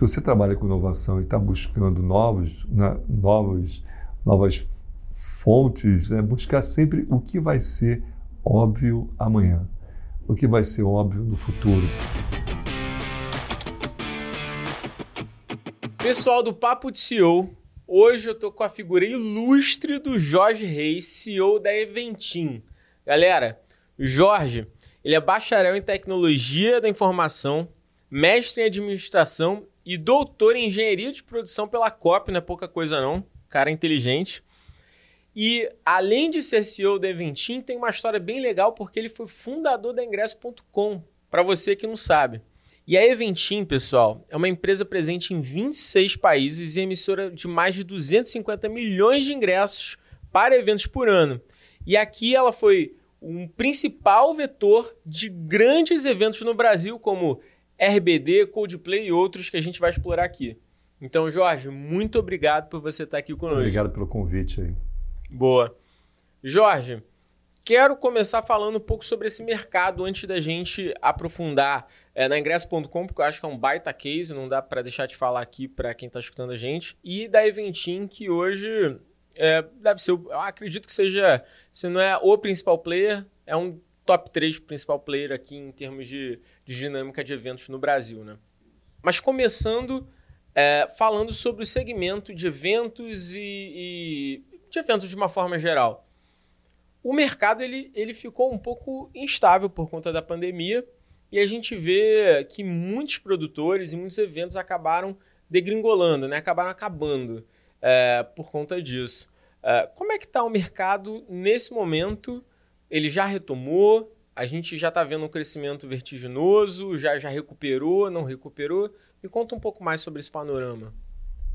Se você trabalha com inovação e está buscando novos, né, novos, novas fontes, né, buscar sempre o que vai ser óbvio amanhã, o que vai ser óbvio no futuro. Pessoal do Papo de CEO, hoje eu tô com a figura ilustre do Jorge Reis, CEO da Eventim. Galera, Jorge, ele é bacharel em tecnologia da informação, mestre em administração e doutor em engenharia de produção pela COP, não é pouca coisa não, cara inteligente. E além de ser CEO da Eventim, tem uma história bem legal porque ele foi fundador da Ingresso.com, para você que não sabe. E a Eventim, pessoal, é uma empresa presente em 26 países e emissora de mais de 250 milhões de ingressos para eventos por ano. E aqui ela foi um principal vetor de grandes eventos no Brasil, como RBD, Coldplay e outros que a gente vai explorar aqui. Então, Jorge, muito obrigado por você estar aqui conosco. Obrigado pelo convite aí. Boa. Jorge, quero começar falando um pouco sobre esse mercado antes da gente aprofundar é, na ingresso.com, porque eu acho que é um baita case, não dá para deixar de falar aqui para quem está escutando a gente, e da Eventim, que hoje é, deve ser, eu acredito que seja, se não é o principal player, é um top 3 principal player aqui em termos de, de dinâmica de eventos no Brasil, né? Mas começando é, falando sobre o segmento de eventos e, e, de eventos de uma forma geral. O mercado ele, ele ficou um pouco instável por conta da pandemia e a gente vê que muitos produtores e muitos eventos acabaram degringolando, né? acabaram acabando é, por conta disso. É, como é que está o mercado nesse momento ele já retomou, a gente já está vendo um crescimento vertiginoso, já, já recuperou, não recuperou? Me conta um pouco mais sobre esse panorama.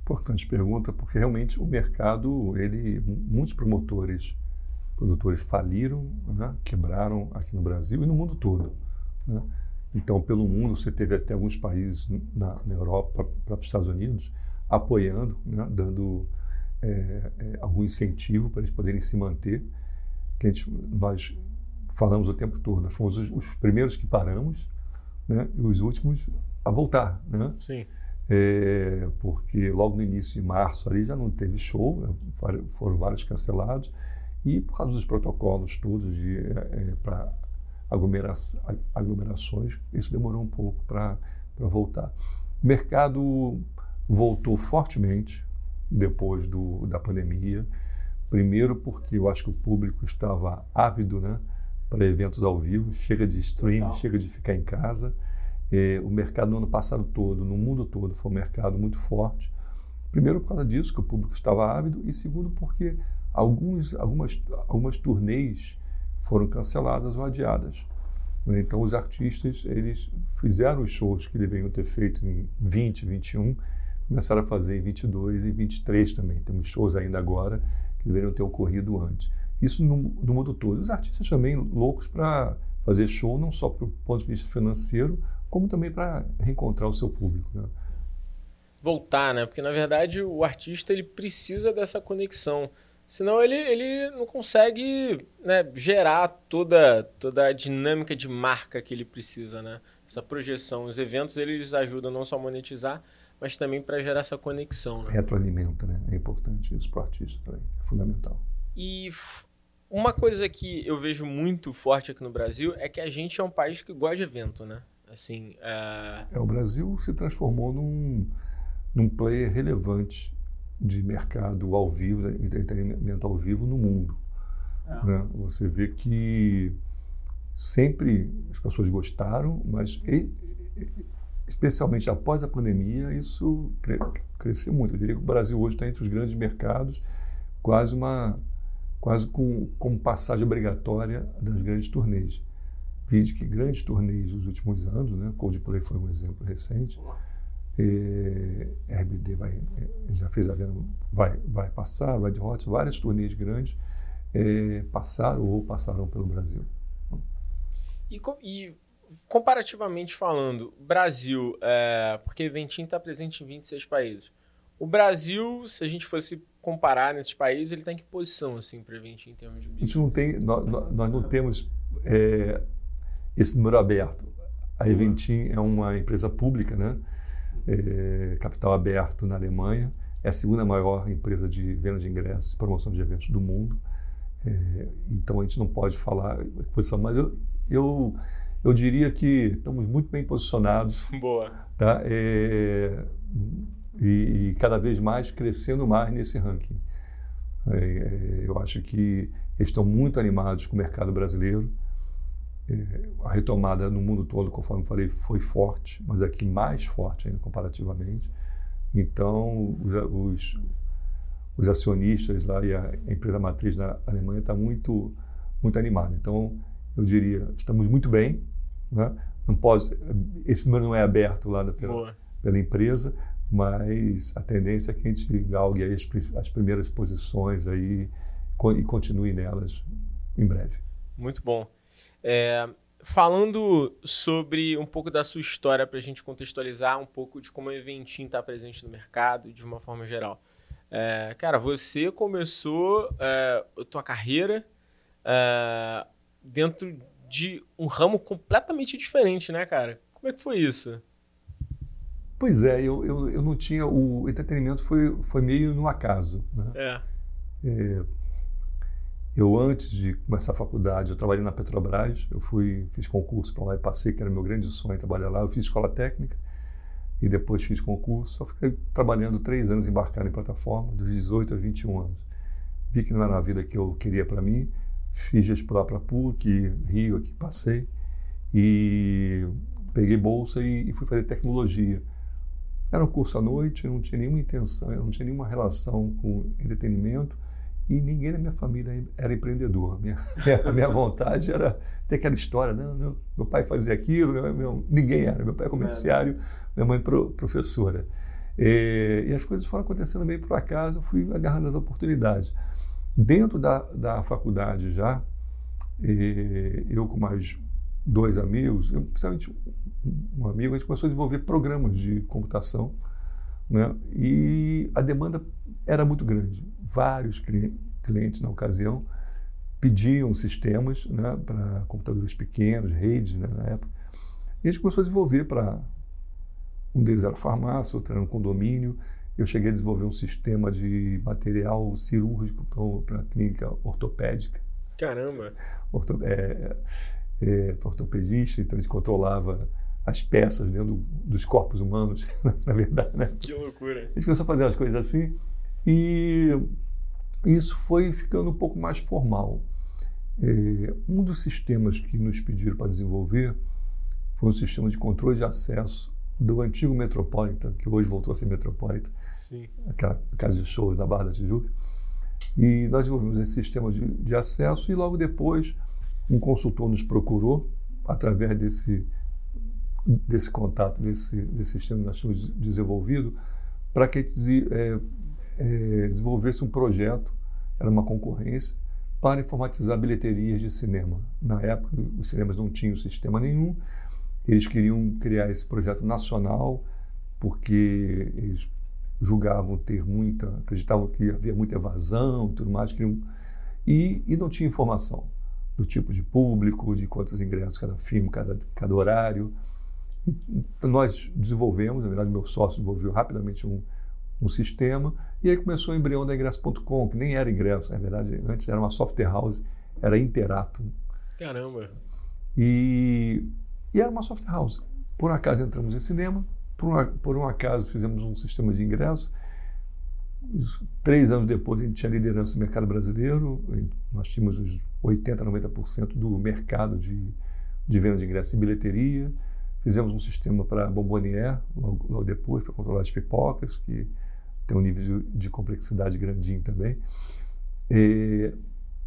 Importante pergunta, porque realmente o mercado, ele, muitos promotores, produtores faliram, né, quebraram aqui no Brasil e no mundo todo. Né? Então, pelo mundo, você teve até alguns países na, na Europa, para os Estados Unidos, apoiando, né, dando é, é, algum incentivo para eles poderem se manter que gente, nós falamos o tempo todo. Nós fomos os, os primeiros que paramos né, e os últimos a voltar. Né? Sim. É, porque logo no início de março ali já não teve show, né, foram vários cancelados, e por causa dos protocolos todos de, é, é para aglomera aglomerações, isso demorou um pouco para voltar. O mercado voltou fortemente depois do, da pandemia. Primeiro, porque eu acho que o público estava ávido né, para eventos ao vivo, chega de streaming, Total. chega de ficar em casa. É, o mercado no ano passado todo, no mundo todo, foi um mercado muito forte. Primeiro, por causa disso, que o público estava ávido, e segundo, porque alguns, algumas, algumas turnês foram canceladas ou adiadas. Então, os artistas eles fizeram os shows que deveriam ter feito em 20, 21, começaram a fazer em 22 e 23 também. Temos shows ainda agora que deveriam ter ocorrido antes. Isso no, no mundo todo. Os artistas também loucos para fazer show, não só para o ponto de vista financeiro, como também para reencontrar o seu público. Né? Voltar, né? Porque na verdade o artista ele precisa dessa conexão. Senão ele, ele não consegue né, gerar toda, toda a dinâmica de marca que ele precisa, né? Essa projeção. Os eventos eles ajudam não só a monetizar, mas também para gerar essa conexão. Né? Retroalimenta, né? É importante isso para o artista também, é fundamental. E uma coisa que eu vejo muito forte aqui no Brasil é que a gente é um país que gosta de evento, né? Assim, é... é o Brasil se transformou num, num player relevante de mercado ao vivo, de entretenimento ao vivo no mundo. É. Né? Você vê que sempre as pessoas gostaram, mas especialmente após a pandemia, isso cresceu muito. Eu diria que o Brasil hoje está entre os grandes mercados, quase uma quase com, como passagem obrigatória das grandes turnês. Vide que grandes turnês nos últimos anos, né? Coldplay foi um exemplo recente. E, RBD vai, já fez a venda, vai, vai passar, Red Hot, várias turnês grandes é, passaram ou passarão pelo Brasil. E, e comparativamente falando, Brasil, é, porque Ventim está presente em 26 países. O Brasil, se a gente fosse comparar nesses países, ele está em que posição assim para Ventim em termos de business? A gente não tem, nós, nós não temos é, esse número aberto. A Eventim é uma empresa pública, né? é, capital aberto na Alemanha, é a segunda maior empresa de venda de ingressos e promoção de eventos do mundo. É, então a gente não pode falar posição, mas eu, eu, eu diria que estamos muito bem posicionados. Boa. Tá? É, e, e, cada vez mais crescendo mais nesse ranking. É, é eu acho que eles estão muito animados com o mercado brasileiro. É, a retomada no mundo todo, conforme falei, foi forte, mas aqui mais forte ainda comparativamente. Então, os, os, os acionistas lá e a empresa matriz na Alemanha está muito, muito animada. Então, eu diria, estamos muito bem. Né? Não pode, esse número não é aberto lá pela, pela empresa, mas a tendência é que a gente galgue as, as primeiras posições aí e continue nelas em breve. Muito bom. É, falando sobre um pouco da sua história, para a gente contextualizar um pouco de como o Eventim está presente no mercado de uma forma geral. É, cara, você começou é, a tua carreira é, dentro de um ramo completamente diferente, né, cara? Como é que foi isso? Pois é, eu, eu, eu não tinha. O entretenimento foi, foi meio no acaso. Né? É. é eu, antes de começar a faculdade, eu trabalhei na Petrobras. Eu fui, fiz concurso para lá e passei, que era meu grande sonho trabalhar lá. Eu fiz escola técnica e depois fiz concurso. Só fiquei trabalhando três anos embarcado em plataforma, dos 18 aos 21 anos. Vi que não era a vida que eu queria para mim. Fiz vestibular para PUC, Rio, aqui passei. E peguei bolsa e, e fui fazer tecnologia. Era um curso à noite, não tinha nenhuma intenção, não tinha nenhuma relação com entretenimento e ninguém na minha família era empreendedor. Minha, a minha vontade era ter aquela história. Não, não, meu pai fazia aquilo, meu, meu, ninguém era. Meu pai é comerciário, minha mãe pro, professora. E, e, as coisas foram acontecendo meio por acaso, eu fui agarrando as oportunidades. Dentro da, da faculdade já, eu com mais dois amigos, eu, principalmente um amigo, a gente começou a desenvolver programas de computação. Né? E a demanda era muito grande. Vários clientes na ocasião pediam sistemas né, para computadores pequenos, redes né, na época. E a gente começou a desenvolver para. Um deles era farmácia, outro era um condomínio. Eu cheguei a desenvolver um sistema de material cirúrgico para a clínica ortopédica. Caramba! Orto, é, é, ortopedista, então a gente controlava as peças dentro dos corpos humanos, na verdade. Né? Que loucura! A gente começou a fazer as coisas assim e isso foi ficando um pouco mais formal. É, um dos sistemas que nos pediram para desenvolver foi um sistema de controle de acesso do antigo Metropolitan, que hoje voltou a ser Metropolitan, Sim. aquela casa de shows na Barra da Tijuca. E nós desenvolvemos esse sistema de, de acesso e logo depois um consultor nos procurou através desse desse contato, desse, desse sistema que nós tínhamos desenvolvido, para que é, é, desenvolvesse um projeto, era uma concorrência, para informatizar bilheterias de cinema. Na época, os cinemas não tinham sistema nenhum, eles queriam criar esse projeto nacional, porque eles julgavam ter muita, acreditavam que havia muita evasão e tudo mais, queriam, e, e não tinha informação do tipo de público, de quantos ingressos cada filme, cada, cada horário. Então, nós desenvolvemos, na verdade, meu sócio desenvolveu rapidamente um, um sistema, e aí começou o embrião da ingresso.com, que nem era ingresso, na verdade, antes era uma software house, era Interato. Caramba! E, e era uma software house. Por um acaso entramos em cinema, por um, por um acaso fizemos um sistema de ingresso. Três anos depois a gente tinha liderança no mercado brasileiro, nós tínhamos os 80%, 90% do mercado de, de venda de ingressos em bilheteria. Fizemos um sistema para Bombonier, logo, logo depois, para controlar as pipocas, que tem um nível de, de complexidade grandinho também. E,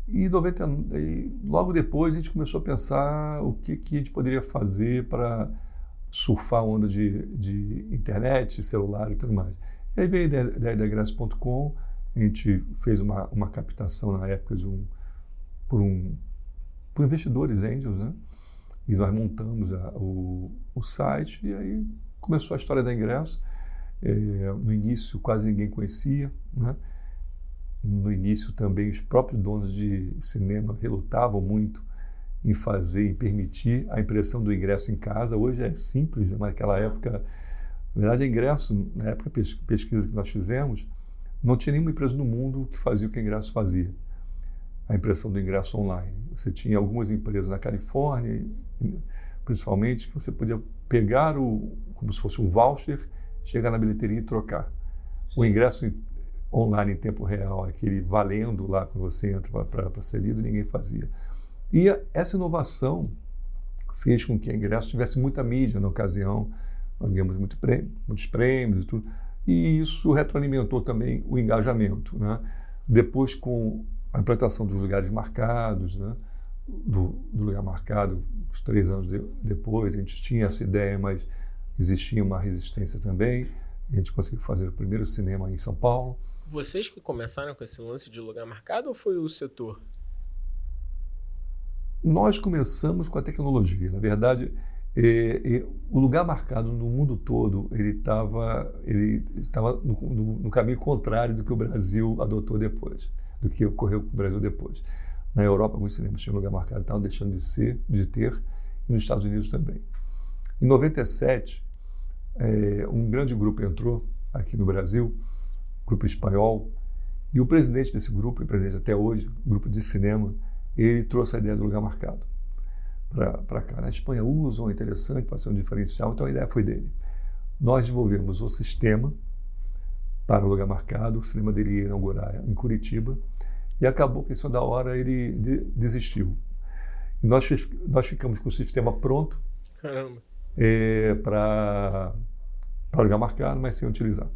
e, 90, e, logo depois a gente começou a pensar o que, que a gente poderia fazer para surfar a onda de, de internet, celular e tudo mais. E aí veio a ideia, ideia da Ingresso.com, a gente fez uma, uma captação na época de um, por, um, por investidores angels, né? E nós montamos a, o, o site e aí começou a história da ingresso. É, no início quase ninguém conhecia, né? No início também os próprios donos de cinema relutavam muito em fazer, em permitir a impressão do ingresso em casa. Hoje é simples, mas naquela época Na verdade, ingresso, na época pesquisa que nós fizemos, não tinha nenhuma empresa no mundo que fazia o que o ingresso fazia. A impressão do ingresso online. Você tinha algumas empresas na Califórnia, principalmente, que você podia pegar o, como se fosse um voucher, chegar na bilheteria e trocar. Sim. O ingresso online em tempo real, aquele valendo lá quando você entra para ser lido, ninguém fazia. E essa inovação fez com que o ingresso tivesse muita mídia na ocasião, nós ganhamos muito prêmio, muitos prêmios e tudo, e isso retroalimentou também o engajamento. Né? Depois, com a implantação dos lugares marcados, né? Do, do, lugar marcado, uns três anos de, depois, a gente tinha essa ideia, mas existia uma resistência também. A gente conseguiu fazer o primeiro cinema em São Paulo. Vocês que começaram com esse lance de lugar marcado ou foi o setor? Nós começamos com a tecnologia. Na verdade, é, é, o lugar marcado no mundo todo ele estava ele estava no, no, no, caminho contrário do que o Brasil adotou depois, do que ocorreu com o Brasil depois. Na Europa, alguns cinemas tinham lugar marcado, estavam deixando de ser, de ter, e nos Estados Unidos também. Em 97, é, um grande grupo entrou aqui no Brasil, grupo espanhol, e o presidente desse grupo, e presidente até hoje, grupo de cinema, ele trouxe a ideia do lugar marcado para cá. Na Espanha usam, é interessante, pode ser um diferencial, então a ideia foi dele. Nós desenvolvemos o sistema para o lugar marcado, o cinema dele ia inaugurar em Curitiba, e acabou que isso da hora ele de, desistiu. E nós, nós ficamos com o sistema pronto é, para lugar marcado, mas sem utilizar.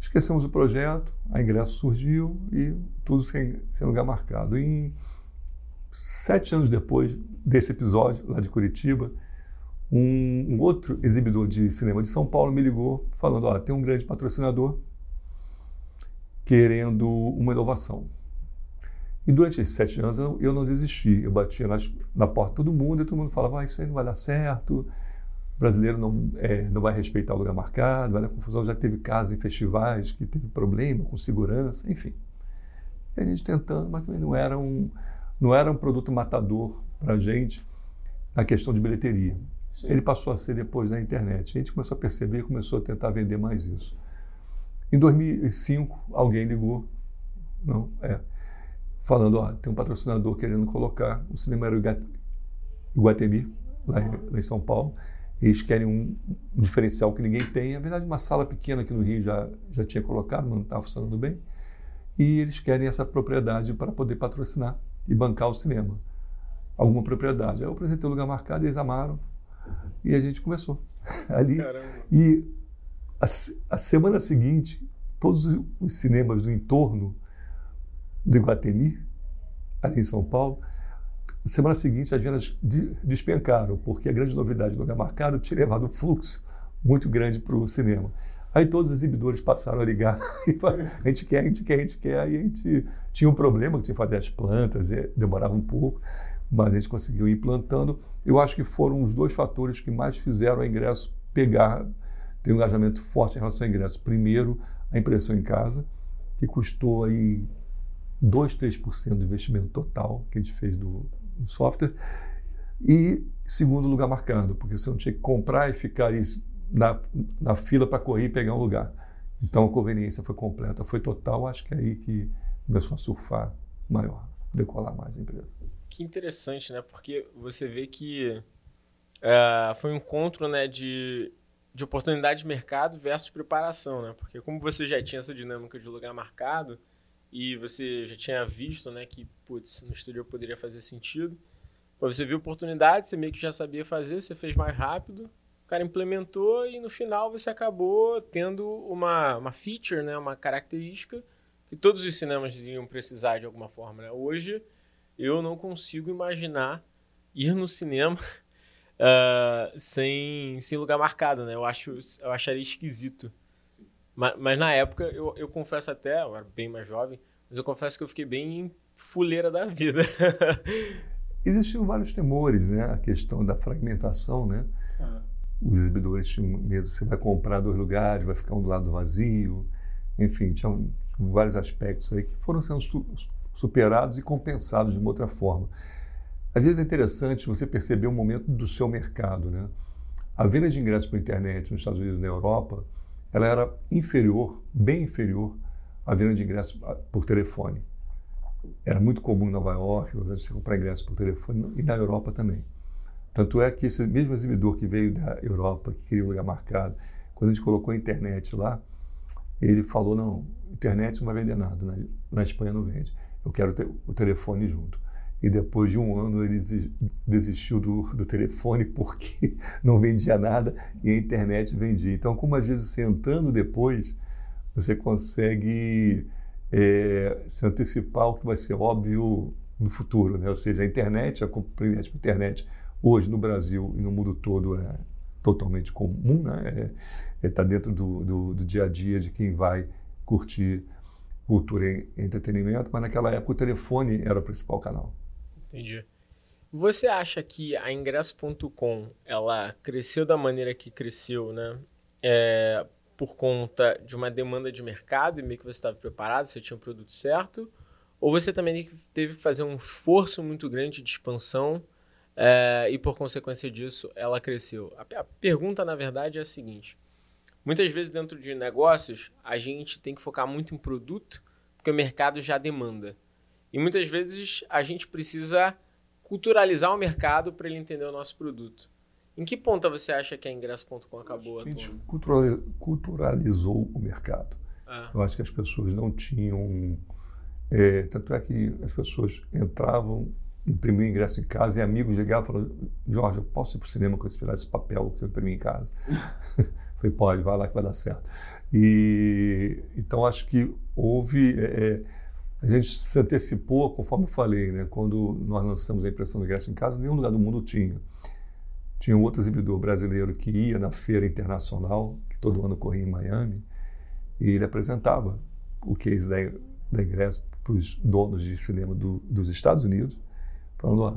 Esquecemos o projeto, a ingresso surgiu e tudo sem, sem lugar marcado. E sete anos depois desse episódio, lá de Curitiba, um, um outro exibidor de cinema de São Paulo me ligou falando: ó, tem um grande patrocinador querendo uma inovação. E durante esses sete anos eu, eu não desisti. Eu batia nas, na porta de todo mundo e todo mundo falava: ah, isso aí não vai dar certo, o brasileiro não, é, não vai respeitar o lugar marcado, vai dar confusão. Já teve casos em festivais que teve problema com segurança, enfim. E a gente tentando, mas também não era um, não era um produto matador para a gente na questão de bilheteria. Sim. Ele passou a ser depois na internet. A gente começou a perceber e começou a tentar vender mais isso. Em 2005, alguém ligou, não, é, falando, ó, tem um patrocinador querendo colocar o cinema era Iguatemi, lá, lá em São Paulo, eles querem um, um, diferencial que ninguém tem. Na verdade, uma sala pequena aqui no Rio já, já tinha colocado, não estava funcionando bem. E eles querem essa propriedade para poder patrocinar e bancar o cinema. Alguma propriedade. Aí eu apresentei o lugar marcado, eles amaram. E a gente começou ali. Caramba. E a, a, semana seguinte, todos os cinemas do entorno do Iguatemi, ali em São Paulo, na semana seguinte as vendas despencaram, porque a grande novidade do lugar marcado tinha levado um fluxo muito grande para o cinema. Aí todos os exibidores passaram a ligar e falaram, a gente quer, a gente quer, a gente quer. Aí a gente tinha um problema que tinha que fazer as plantas, demorava um pouco, mas a gente conseguiu ir implantando. Eu acho que foram os dois fatores que mais fizeram o ingresso pegar, ter um engajamento forte em relação ao ingresso. Primeiro, a impressão em casa, que custou aí 2, 3% do investimento total que a gente fez do, do software. E segundo, lugar marcado, porque você não tinha que comprar e ficar na, na fila para correr e pegar um lugar. Então a conveniência foi completa, foi total. Acho que é aí que começou a surfar maior, decolar mais a empresa. Que interessante, né? Porque você vê que é, foi um encontro né, de, de oportunidade de mercado versus preparação, né? Porque como você já tinha essa dinâmica de lugar marcado e você já tinha visto né, que, putz, no exterior poderia fazer sentido, você viu oportunidade, você meio que já sabia fazer, você fez mais rápido, o cara implementou e no final você acabou tendo uma, uma feature, né, uma característica que todos os cinemas iriam precisar de alguma forma. Né? Hoje eu não consigo imaginar ir no cinema uh, sem, sem lugar marcado. Né? Eu, acho, eu acharia esquisito. Mas, mas na época, eu, eu confesso até, eu era bem mais jovem, mas eu confesso que eu fiquei bem fuleira da vida. Existiam vários temores, né? A questão da fragmentação, né? Ah os exibidores tinham medo, você vai comprar dois lugares, vai ficar um do lado vazio, enfim, tinha vários aspectos aí que foram sendo superados e compensados de uma outra forma. Às vezes é interessante você perceber o momento do seu mercado, né? A venda de ingressos por internet nos Estados Unidos e na Europa, ela era inferior, bem inferior à venda de ingressos ah, por telefone. Era muito comum em Nova York, você comprar ingressos por telefone e na Europa também. Tanto é que esse mesmo exibidor que veio da Europa, que queria um lugar marcado, quando a gente colocou a internet lá, ele falou: não, internet não vai vender nada, na, na Espanha não vende. Eu quero ter o telefone junto. E depois de um ano ele desistiu do, do telefone porque não vendia nada e a internet vendia. Então, como às vezes você entrando depois, você consegue é, se antecipar o que vai ser óbvio no futuro. Né? Ou seja, a internet, a compreensão por internet, hoje no Brasil e no mundo todo é totalmente comum, né? É, está dentro do, do, do, dia a dia de quem vai curtir cultura e entretenimento, mas naquela época o telefone era o principal canal. Entendi. Você acha que a ingresso.com ela cresceu da maneira que cresceu, né? É, por conta de uma demanda de mercado e meio que você estava preparado, você tinha o produto certo? Ou você também teve que fazer um esforço muito grande de expansão é, e por consequência disso ela cresceu? A, a pergunta, na verdade, é a seguinte: muitas vezes dentro de negócios a gente tem que focar muito em produto porque o mercado já demanda. E muitas vezes a gente precisa culturalizar o mercado para ele entender o nosso produto. Em que ponto você acha que a ingresso.com acabou? A gente culturalizou o mercado. Ah. Eu acho que as pessoas não tinham. É, tanto é que as pessoas entravam, imprimiam ingresso em casa e amigos ligavam e falavam: Jorge, eu posso ir para o cinema com esse, esse papel que eu imprimi em casa? Falei: pode, vai lá que vai dar certo. E, então acho que houve. É, é a gente se antecipou, conforme eu falei, né? quando nós lançamos a impressão do ingresso em casa, nenhum lugar do mundo tinha. Tinha um outro exibidor brasileiro que ia na feira internacional, que todo ano corria em Miami, e ele apresentava o case da, da ingresso para os donos de cinema do, dos Estados Unidos, falando: ó,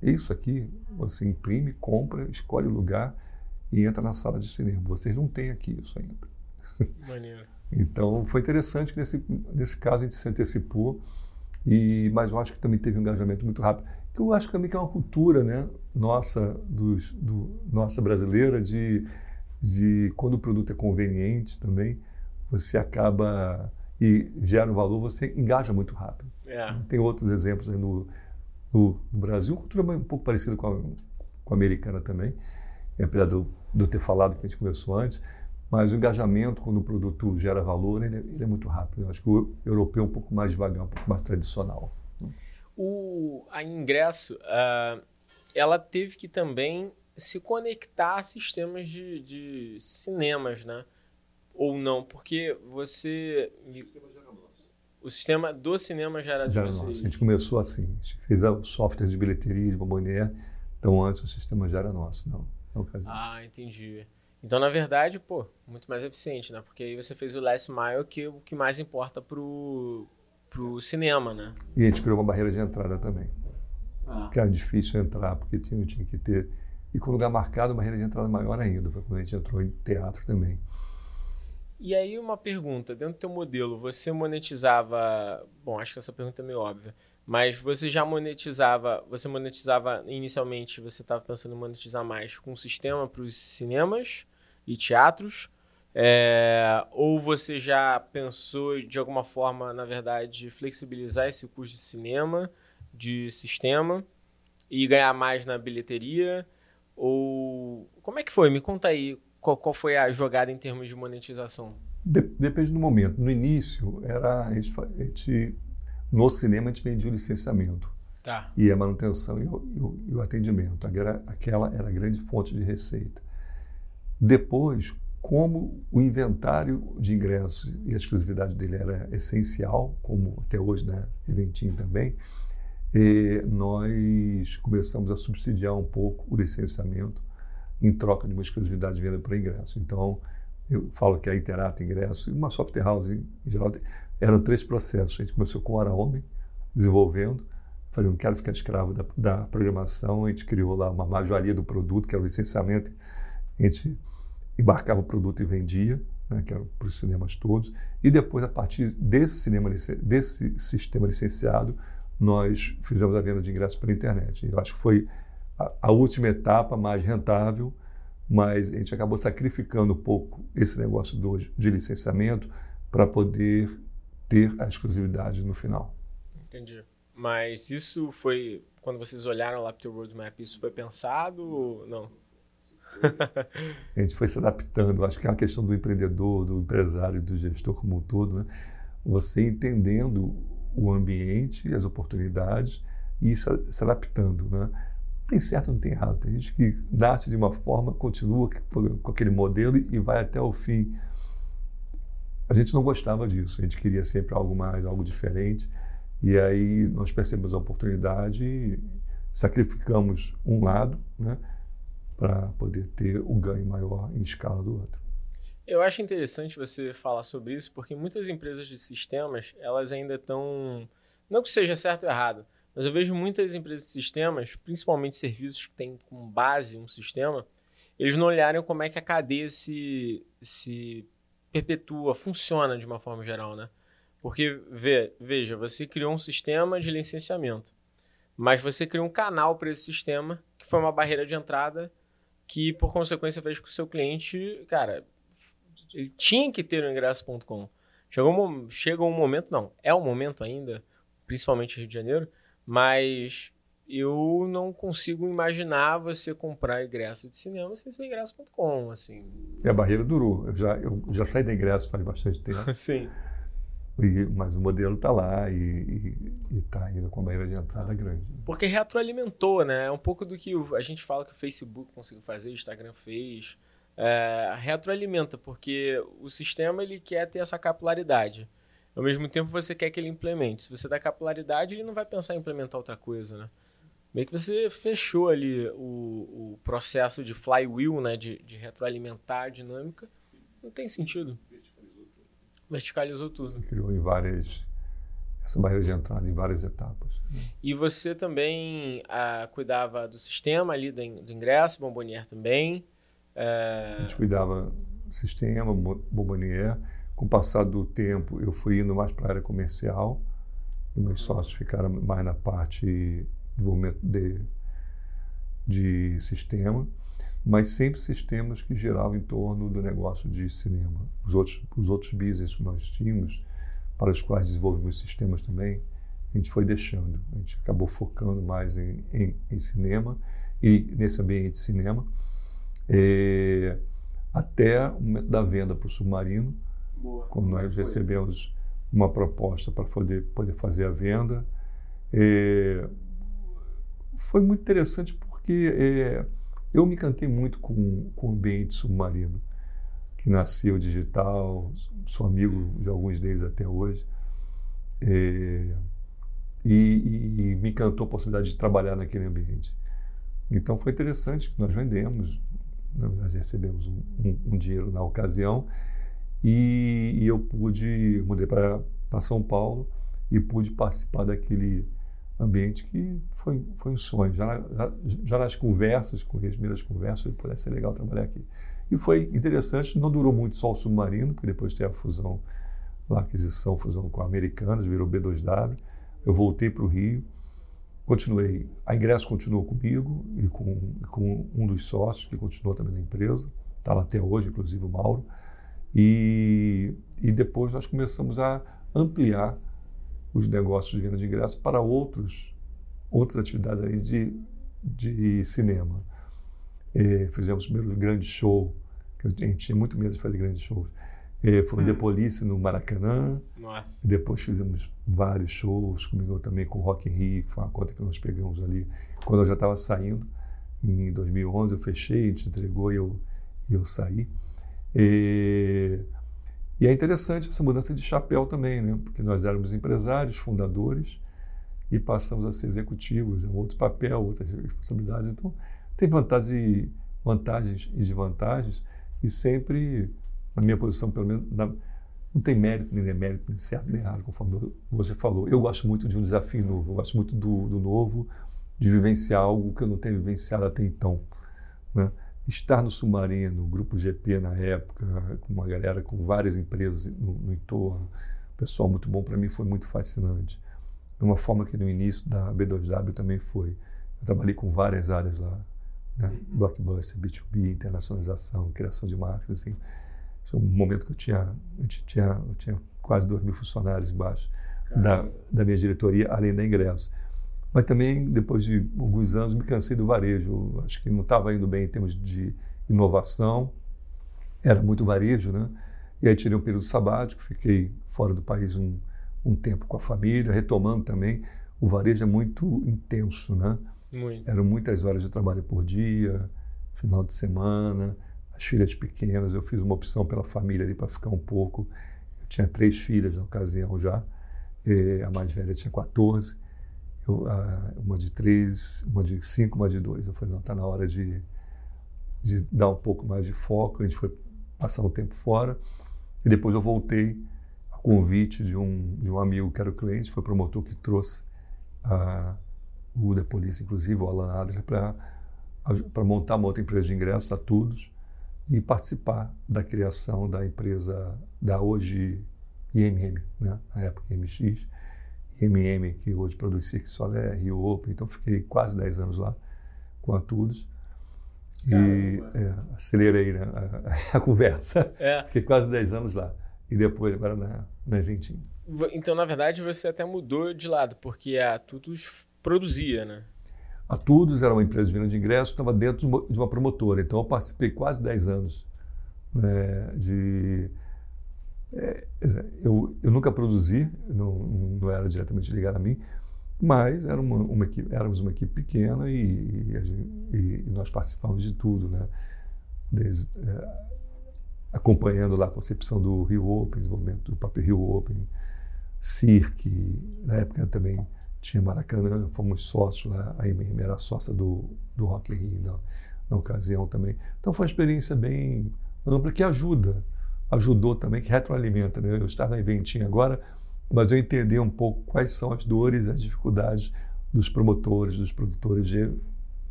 isso aqui você imprime, compra, escolhe o lugar e entra na sala de cinema. Vocês não têm aqui isso ainda. Maneiro. Então, foi interessante que nesse, nesse caso a gente se antecipou, e, mas eu acho que também teve um engajamento muito rápido. Que eu acho também que é uma cultura né, nossa, dos, do, nossa brasileira, de, de quando o produto é conveniente também, você acaba e gera um valor, você engaja muito rápido. É. Tem outros exemplos aí no, no, no Brasil, cultura um pouco parecida com a, com a americana também, apesar de eu ter falado que a gente começou antes, mas o engajamento, quando o produto gera valor, ele, ele é muito rápido. Eu acho que o europeu é um pouco mais devagar, um pouco mais tradicional. O, a ingresso, uh, ela teve que também se conectar a sistemas de, de cinemas, né? Ou não, porque você... O sistema do cinema já era de já vocês. Nosso. A gente começou assim. A gente fez o software de bilheteria de Bombonier. Então, antes o sistema já era nosso, não. não ah, entendi. Então, na verdade, pô, muito mais eficiente, né? Porque aí você fez o last mile, que é o que mais importa pro, pro cinema, né? E a gente criou uma barreira de entrada também. Ah. Que era difícil entrar, porque tinha, tinha que ter... E com lugar marcado, uma barreira de entrada maior ainda, quando a gente entrou em teatro também. E aí uma pergunta, dentro do teu modelo, você monetizava... Bom, acho que essa pergunta é meio óbvia. Mas você já monetizava, você monetizava inicialmente, você estava pensando em monetizar mais com o sistema para os cinemas e teatros? É, ou você já pensou de alguma forma, na verdade, flexibilizar esse custo de cinema, de sistema e ganhar mais na bilheteria? Ou como é que foi? Me conta aí qual, qual foi a jogada em termos de monetização. depende do momento. No início, era a gente no cinema a gente vendia o licenciamento. Tá. E a manutenção e o, e o, e o atendimento. Aquela, aquela era a grande fonte de receita. Depois, como o inventário de ingressos e a exclusividade dele era essencial, como até hoje na né, Eventim também, nós começamos a subsidiar um pouco o licenciamento em troca de uma exclusividade de venda para ingresso. Então, eu falo que a Interata Ingresso e uma software house em geral eram três processos. A gente começou com o Araome, desenvolvendo. Falei, não quero ficar escravo da, da, programação. A gente criou lá uma majoria do produto, que era o licenciamento. A gente embarcava o produto e vendia, né, que era para os cinemas todos. E depois, a partir desse, cinema, desse sistema licenciado, nós fizemos a venda de ingressos pela internet. Eu acho que foi a, a última etapa mais rentável, mas a gente acabou sacrificando um pouco esse negócio do, de licenciamento para poder ter a exclusividade no final. Entendi. Mas isso foi, quando vocês olharam lá para o roadmap, isso foi pensado ou não? a gente foi se adaptando. Acho que é uma questão do empreendedor, do empresário, do gestor como um todo, né? Você entendendo o ambiente, as oportunidades e se adaptando, né? Tem certo, não tem errado. Tem gente que nasce de uma forma, continua com aquele modelo e vai até o fim. A gente não gostava disso, a gente queria sempre algo mais, algo diferente. E aí nós percebemos a oportunidade sacrificamos um lado né, para poder ter o ganho maior em escala do outro. Eu acho interessante você falar sobre isso, porque muitas empresas de sistemas, elas ainda estão. Não que seja certo ou errado, mas eu vejo muitas empresas de sistemas, principalmente serviços que têm como base um sistema, eles não olharem como é que a cadeia se, se perpetua, funciona de uma forma geral, né? Porque, vê, veja, você criou um sistema de licenciamento, mas você criou um canal para esse sistema que foi uma barreira de entrada que, por consequência, fez com que o seu cliente, cara, ele tinha que ter o ingresso.com. Chegou um, chega um momento, não, é um momento ainda, principalmente Rio de Janeiro, mas eu não consigo imaginar você comprar ingresso de cinema sem ser ingresso.com, assim. É a barreira durou. Eu já, eu já saí da ingresso faz bastante tempo. Sim. E, mas o modelo está lá e está ainda com a barreira de entrada grande. Porque retroalimentou, né? É um pouco do que a gente fala que o Facebook conseguiu fazer, o Instagram fez. É, retroalimenta, porque o sistema ele quer ter essa capilaridade. Ao mesmo tempo, você quer que ele implemente. Se você dá capilaridade, ele não vai pensar em implementar outra coisa, né? Meio que você fechou ali o, o processo de flywheel, né? De, de retroalimentar a dinâmica. Não tem sentido. Verticalizou tudo. criou em várias... Essa barreira de entrada em várias etapas. E você também ah, cuidava do sistema ali do, do ingresso, Bombonier também. É... A gente cuidava do sistema, Bombonier com o passar do tempo, eu fui indo mais para a área comercial e meus sócios ficaram mais na parte de desenvolvimento de, de sistema, mas sempre sistemas que giravam em torno do negócio de cinema. Os outros, os outros business que nós tínhamos, para os quais desenvolvemos sistemas também, a gente foi deixando. A gente acabou focando mais em, em, em cinema e nesse ambiente de cinema, é, até o momento da venda para o submarino, Boa. Quando nós recebemos uma proposta para poder, poder fazer a venda. É, foi muito interessante porque é, eu me encantei muito com, com o ambiente submarino, que nasceu digital, sou amigo de alguns deles até hoje. É, e, e, me encantou a possibilidade de trabalhar naquele ambiente. Então foi interessante que nós vendemos, nós recebemos um, um, um dinheiro na ocasião e, e eu pude, mudei para São Paulo e pude participar daquele ambiente que foi, foi um sonho. Já, já, já nas conversas, com as primeiras conversas, pudesse ser legal trabalhar aqui. E foi interessante, não durou muito só o submarino, porque depois teve a fusão, a aquisição, fusão com a Americanas, virou B2W. Eu voltei para o Rio, continuei. A Ingresso continuou comigo e com, com um dos sócios que continuou também na empresa, está lá até hoje, inclusive o Mauro. E, e depois nós começamos a ampliar os negócios de venda de ingressos para outros, outras atividades aí de, de cinema. E fizemos o primeiro grande show, que a gente tinha muito medo de fazer grandes shows. E foi hum. The Police no Maracanã. Nossa. Depois fizemos vários shows, combinou também com o Rock in Rio, que foi uma conta que nós pegamos ali. Quando eu já estava saindo, em 2011 eu fechei, a gente entregou e eu, e eu saí. E, e é interessante essa mudança de chapéu também, né? porque nós éramos empresários, fundadores, e passamos a ser executivos, é um outro papel, outras responsabilidades. Então, tem vantagens, vantagens e desvantagens, e sempre, na minha posição, pelo menos, na, não tem mérito nem demérito, nem certo nem errado, conforme você falou. Eu gosto muito de um desafio novo, eu gosto muito do, do novo, de vivenciar algo que eu não tenho vivenciado até então. Né? Estar no Submarino, Grupo GP na época, com uma galera, com várias empresas no, no entorno, pessoal muito bom, para mim foi muito fascinante. De uma forma que no início da B2W também foi. Eu trabalhei com várias áreas lá, né? Blockbuster, B2B, internacionalização, criação de marcas, assim. Isso é um momento que eu tinha, gente tinha, eu tinha quase 2 mil funcionários embaixo da, da minha diretoria, além da ingresso. Mas também, depois de alguns anos, me cansei do varejo. Acho que não estava indo bem em termos de inovação. Era muito varejo, né? E aí tirei um período sabático, fiquei fora do país um, um tempo com a família, retomando também. O varejo é muito intenso, né? Muito. Eram muitas horas de trabalho por dia, final de semana, as filhas pequenas. Eu fiz uma opção pela família ali para ficar um pouco. Eu tinha três filhas na ocasião já. a mais velha tinha 14 eu, uma de três, uma de cinco, uma de dois. Eu falei, não, está na hora de, de dar um pouco mais de foco. A gente foi passar um tempo fora. E depois eu voltei a convite de um, de um amigo que era o cliente, foi promotor que trouxe a, o da polícia, inclusive, o Alan Adler, para montar uma outra empresa de ingressos, a Todos, e participar da criação da empresa da hoje IMM, né? na época MX, MM, que hoje produz Cirque Soleil, Rio Open, então fiquei quase 10 anos lá com a Tudos. E é, acelerei né, a, a conversa. É. Fiquei quase 10 anos lá. E depois, agora na, na Eventim. Então, na verdade, você até mudou de lado, porque a Tudos produzia, né? A Tudos era uma empresa de venda de ingressos, estava dentro de uma, de uma, promotora. Então, eu participei quase 10 anos né, de é, eu, eu nunca produzi, não, não era diretamente ligado a mim, mas era uma, uma equipe, éramos uma equipe pequena e, e, e nós participávamos de tudo, né? Desde, é, acompanhando lá a concepção do Rio Open, desenvolvimento do próprio Rio Open, Cirque, na época também tinha Maracanã, fomos sócios lá, a MM era sócia do, do Rock in Rio na, na ocasião também. Então foi uma experiência bem ampla que ajuda ajudou também, que retroalimenta. Né? Eu estar na Eventim agora, mas eu entender um pouco quais são as dores as dificuldades dos promotores, dos produtores de,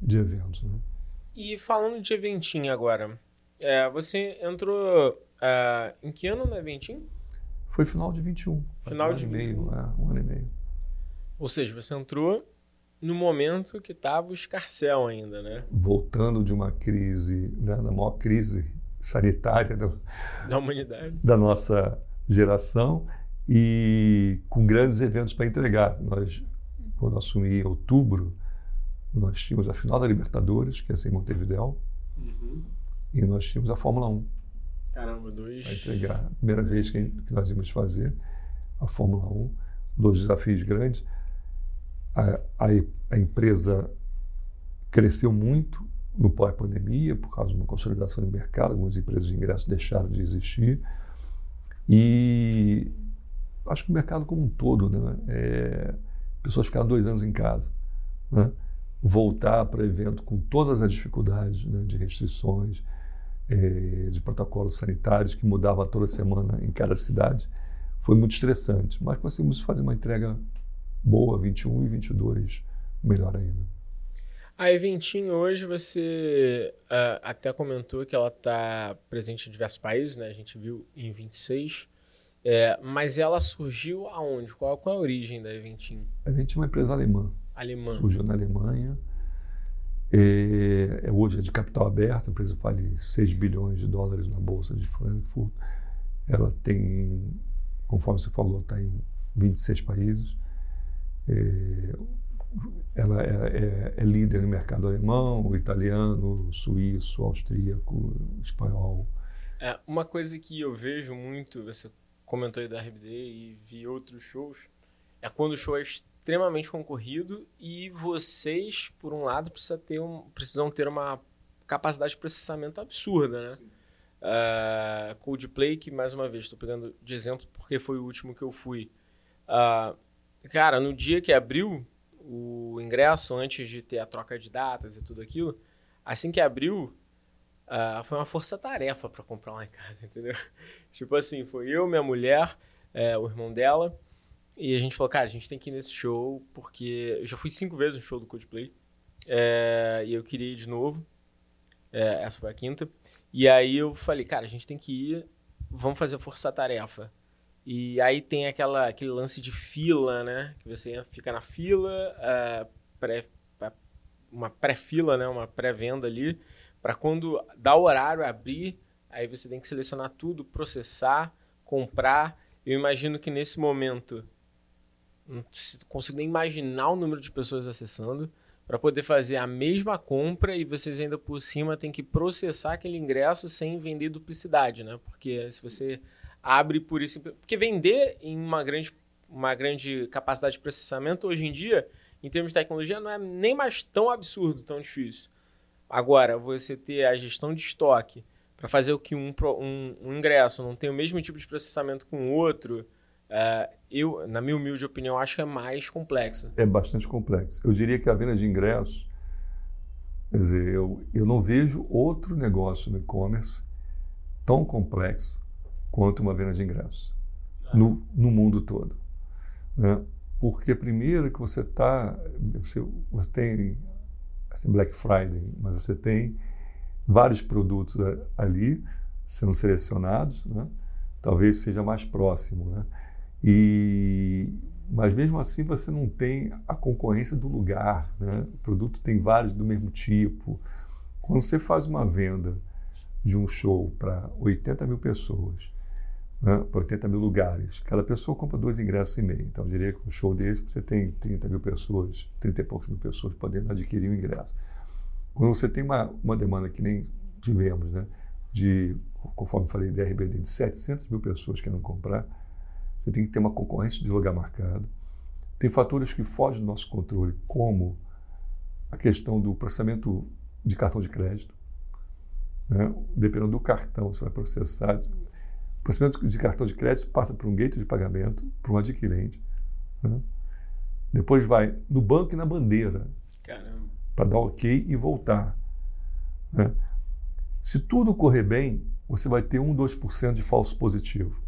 de eventos. Né? E falando de Eventim agora, é, você entrou é, em que ano na Eventim? Foi final de 21. Final um de ano 21. E meio, é, um ano e meio. Ou seja, você entrou no momento que estava o escarcel ainda, né? Voltando de uma crise, né, da maior crise sanitária do, da humanidade, da nossa geração e com grandes eventos para entregar. Nós, quando assumi em outubro, nós tínhamos a final da Libertadores, que ser em Montevideo, uhum. e nós tínhamos a Fórmula 1. Caramba, dois. Para entregar. Primeira vez que, que nós íamos fazer a Fórmula 1, dois desafios grandes. A, a, a empresa cresceu muito, no pós-pandemia, por causa de uma consolidação de mercado, algumas empresas de ingressos deixaram de existir. E acho que o mercado como um todo, né? É, pessoas ficaram dois anos em casa. Né? Voltar para evento com todas as dificuldades né, de restrições, é, de protocolos sanitários que mudava toda semana em cada cidade, foi muito estressante. Mas conseguimos fazer uma entrega boa, 21 e 22, melhor ainda. A Eventim hoje você uh, até comentou que ela está presente em diversos países, né? A gente viu em 26. É, mas ela surgiu aonde? Qual, qual é a origem da Eventim? A Eventim é uma empresa alemã. Alemã. Surgiu na Alemanha. É, é hoje é de capital aberto, a empresa vale 6 bilhões de dólares na Bolsa de Frankfurt. Ela tem, conforme você falou, está em 26 países. É, ela é, é, é, líder no mercado alemão, italiano, suíço, austríaco, espanhol. É, uma coisa que eu vejo muito, você comentou aí da RBD e vi outros shows, é quando o show é extremamente concorrido e vocês, por um lado, precisa ter um, precisam ter uma capacidade de processamento absurda, né? Uh, Coldplay, que mais uma vez estou pegando de exemplo porque foi o último que eu fui. Uh, cara, no dia que abriu, o ingresso antes de ter a troca de datas e tudo aquilo, assim que abriu, uh, foi uma força-tarefa para comprar lá em casa, entendeu? tipo assim, foi eu, minha mulher, é, o irmão dela, e a gente falou, cara, a gente tem que ir nesse show, porque eu já fui cinco vezes no show do Coldplay, é, e eu queria ir de novo. É, essa foi a quinta. E aí eu falei, cara, a gente tem que ir, vamos fazer força-tarefa. E aí tem aquela, aquele lance de fila, né? Que você fica na fila, uh, pré, uma pré-fila, né, uma pré-venda ali, para quando dá o horário abrir, aí você tem que selecionar tudo, processar, comprar. Eu imagino que nesse momento não consigo nem imaginar o número de pessoas acessando para poder fazer a mesma compra e vocês ainda por cima tem que processar aquele ingresso sem vender duplicidade, né? Porque se você abre por isso, porque vender em uma grande uma grande capacidade de processamento hoje em dia, em termos de tecnologia, não é nem mais tão absurdo, tão difícil. Agora, você ter a gestão de estoque para fazer o que um, um, um, ingresso não tem o mesmo tipo de processamento com o outro, é, eu, na minha humilde opinião, acho que é mais complexo. É bastante complexo. Eu diria que a venda de ingressos, quer dizer, eu, eu não vejo outro negócio no e-commerce tão complexo quanto uma venda de ingressos ah. no, no mundo todo. Né? Porque primeiro que você está, você, você tem assim, Black Friday, mas você tem vários produtos ali sendo selecionados, né? talvez seja mais próximo, né? E mas mesmo assim você não tem a concorrência do lugar, né? O produto tem vários do mesmo tipo. Quando você faz uma venda de um show para 80 mil pessoas né, para 80 mil lugares. Cada pessoa compra dois ingressos e meio. Então, eu diria que um show desse você tem 30 mil pessoas, 30 e poucas mil pessoas podendo adquirir o ingresso. Quando você tem uma, uma demanda que nem tivemos, né, de, conforme falei, de RBD, de 700 mil pessoas querendo comprar, você tem que ter uma concorrência de lugar marcado. Tem fatores que fogem do nosso controle, como a questão do processamento de cartão de crédito. Né? Dependendo do cartão, você vai processar processamento de cartão de crédito passa por um gateway de pagamento, para um adquirente. Né? Depois vai no banco e na bandeira. Para dar ok e voltar. Né? Se tudo correr bem, você vai ter 1, 2% de falso positivo.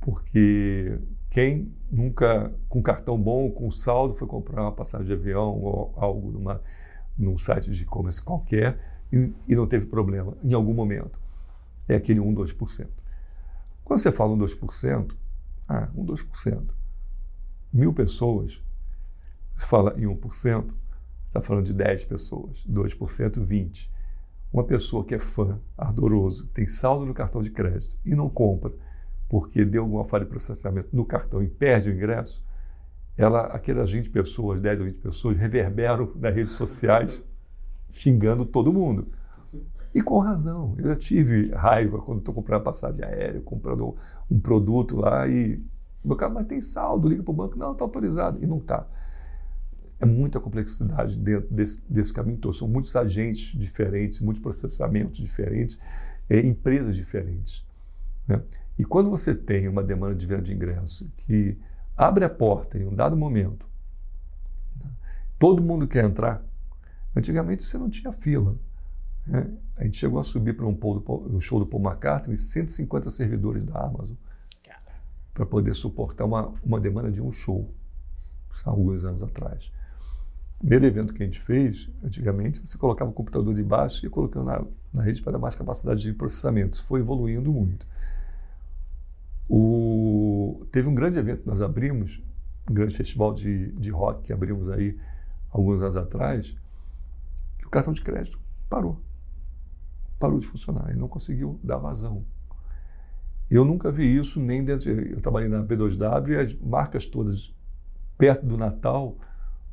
Porque quem nunca, com cartão bom, com saldo, foi comprar uma passagem de avião ou algo numa, num site de e-commerce qualquer e, e não teve problema em algum momento. É aquele 1, 2%. Quando você fala um 2%, ah, um 2%. Mil pessoas, você fala em 1%, você está falando de 10 pessoas. 2%, 20. Uma pessoa que é fã, ardoroso, tem saldo no cartão de crédito e não compra porque deu alguma falha de processamento no cartão e perde o ingresso, ela, aquelas 20 pessoas, 10 ou 20 pessoas, reverberam nas redes sociais xingando todo mundo. E com razão. Eu já tive raiva quando estou comprando passagem aérea, comprando um produto lá e. Meu cara, mas tem saldo, liga para o banco. Não, está autorizado. E não está. É muita complexidade dentro desse, desse caminho todo. São muitos agentes diferentes, muitos processamentos diferentes, é, empresas diferentes. Né? E quando você tem uma demanda de venda de ingresso que abre a porta em um dado momento, né? todo mundo quer entrar. Antigamente você não tinha fila. Né? A gente chegou a subir para um, um, show do Paul McCartney 150 servidores da Amazon para poder suportar uma, uma demanda de um show, há alguns anos atrás. O primeiro evento que a gente fez, antigamente, você colocava o computador debaixo e ia colocando na, na rede para dar mais capacidade de processamento. Isso foi evoluindo muito. O, teve um grande evento que nós abrimos, um grande festival de, de rock que abrimos aí alguns anos atrás, que o cartão de crédito parou parou de funcionar e não conseguiu dar vazão. Eu nunca vi isso nem dentro. De, eu trabalhei na B2W e as marcas todas perto do Natal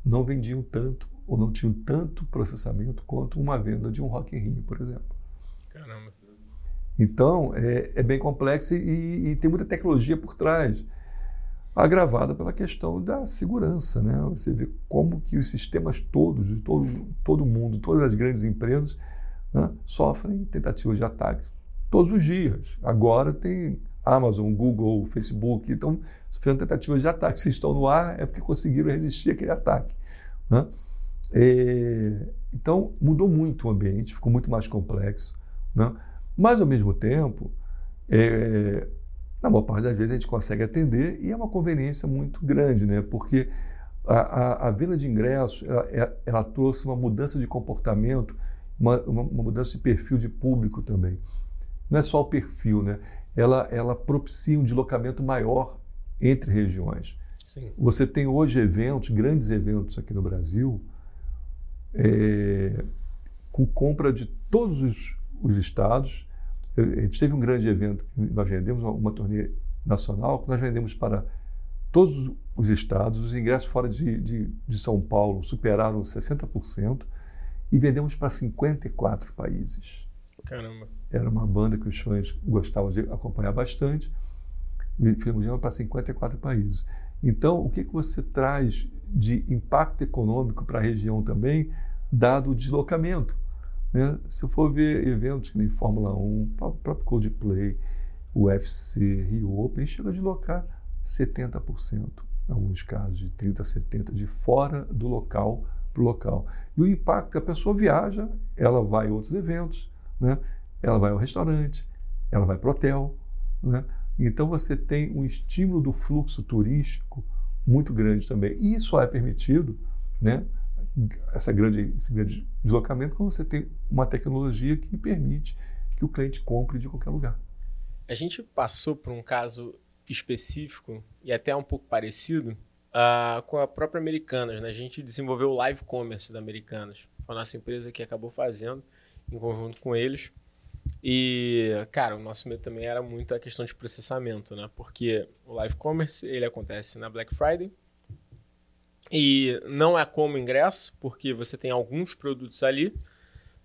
não vendiam tanto ou não tinham tanto processamento quanto uma venda de um Rock in Rio, por exemplo. Caramba. Então, é, é bem complexo e, e, tem muita tecnologia por trás, agravada pela questão da segurança. Né? Você vê como que os sistemas todos, de todo, todo mundo, todas as grandes empresas, né, sofrem tentativas de ataques todos os dias. Agora tem Amazon, Google, Facebook, estão sofrendo tentativas de ataque. Se estão no ar, é porque conseguiram resistir àquele ataque. Né? É, então, mudou muito o ambiente, ficou muito mais complexo. Né? Mas, ao mesmo tempo, é, na maior parte das vezes a gente consegue atender e é uma conveniência muito grande, né? porque a, a, a venda de ingressos ela, ela trouxe uma mudança de comportamento uma, uma, uma, mudança de perfil de público também. Não é só o perfil, né? Ela, ela propicia um deslocamento maior entre regiões. Sim. Você tem hoje eventos, grandes eventos aqui no Brasil, é, com compra de todos os, os estados. A gente teve um grande evento que nós vendemos, uma, uma turnê nacional, que nós vendemos para todos os estados. Os ingressos fora de, de, de São Paulo superaram 60% e vendemos para 54 países. Caramba. Era uma banda que os fãs gostavam de acompanhar bastante. E fizemos para 54 países. Então, o que, que você traz de impacto econômico para a região também, dado o deslocamento? Né? Se eu for ver eventos que nem Fórmula 1, o próprio Coldplay, UFC, Rio Open, chega a deslocar 70%, em alguns casos, de 30% a 70%, de fora do local para o local. E o impacto, a pessoa viaja, ela vai a outros eventos, né? ela vai ao restaurante, ela vai para o hotel. Né? Então você tem um estímulo do fluxo turístico muito grande também. E isso só é permitido, né? Essa grande, esse grande deslocamento, quando você tem uma tecnologia que permite que o cliente compre de qualquer lugar. A gente passou por um caso específico e até um pouco parecido uh, com a própria Americanas. Né? A gente desenvolveu o live commerce da Americanas. Foi a nossa empresa que acabou fazendo em conjunto com eles. E, cara, o nosso medo também era muito a questão de processamento, né? Porque o live commerce, ele acontece na Black Friday. E não é como ingresso, porque você tem alguns produtos ali,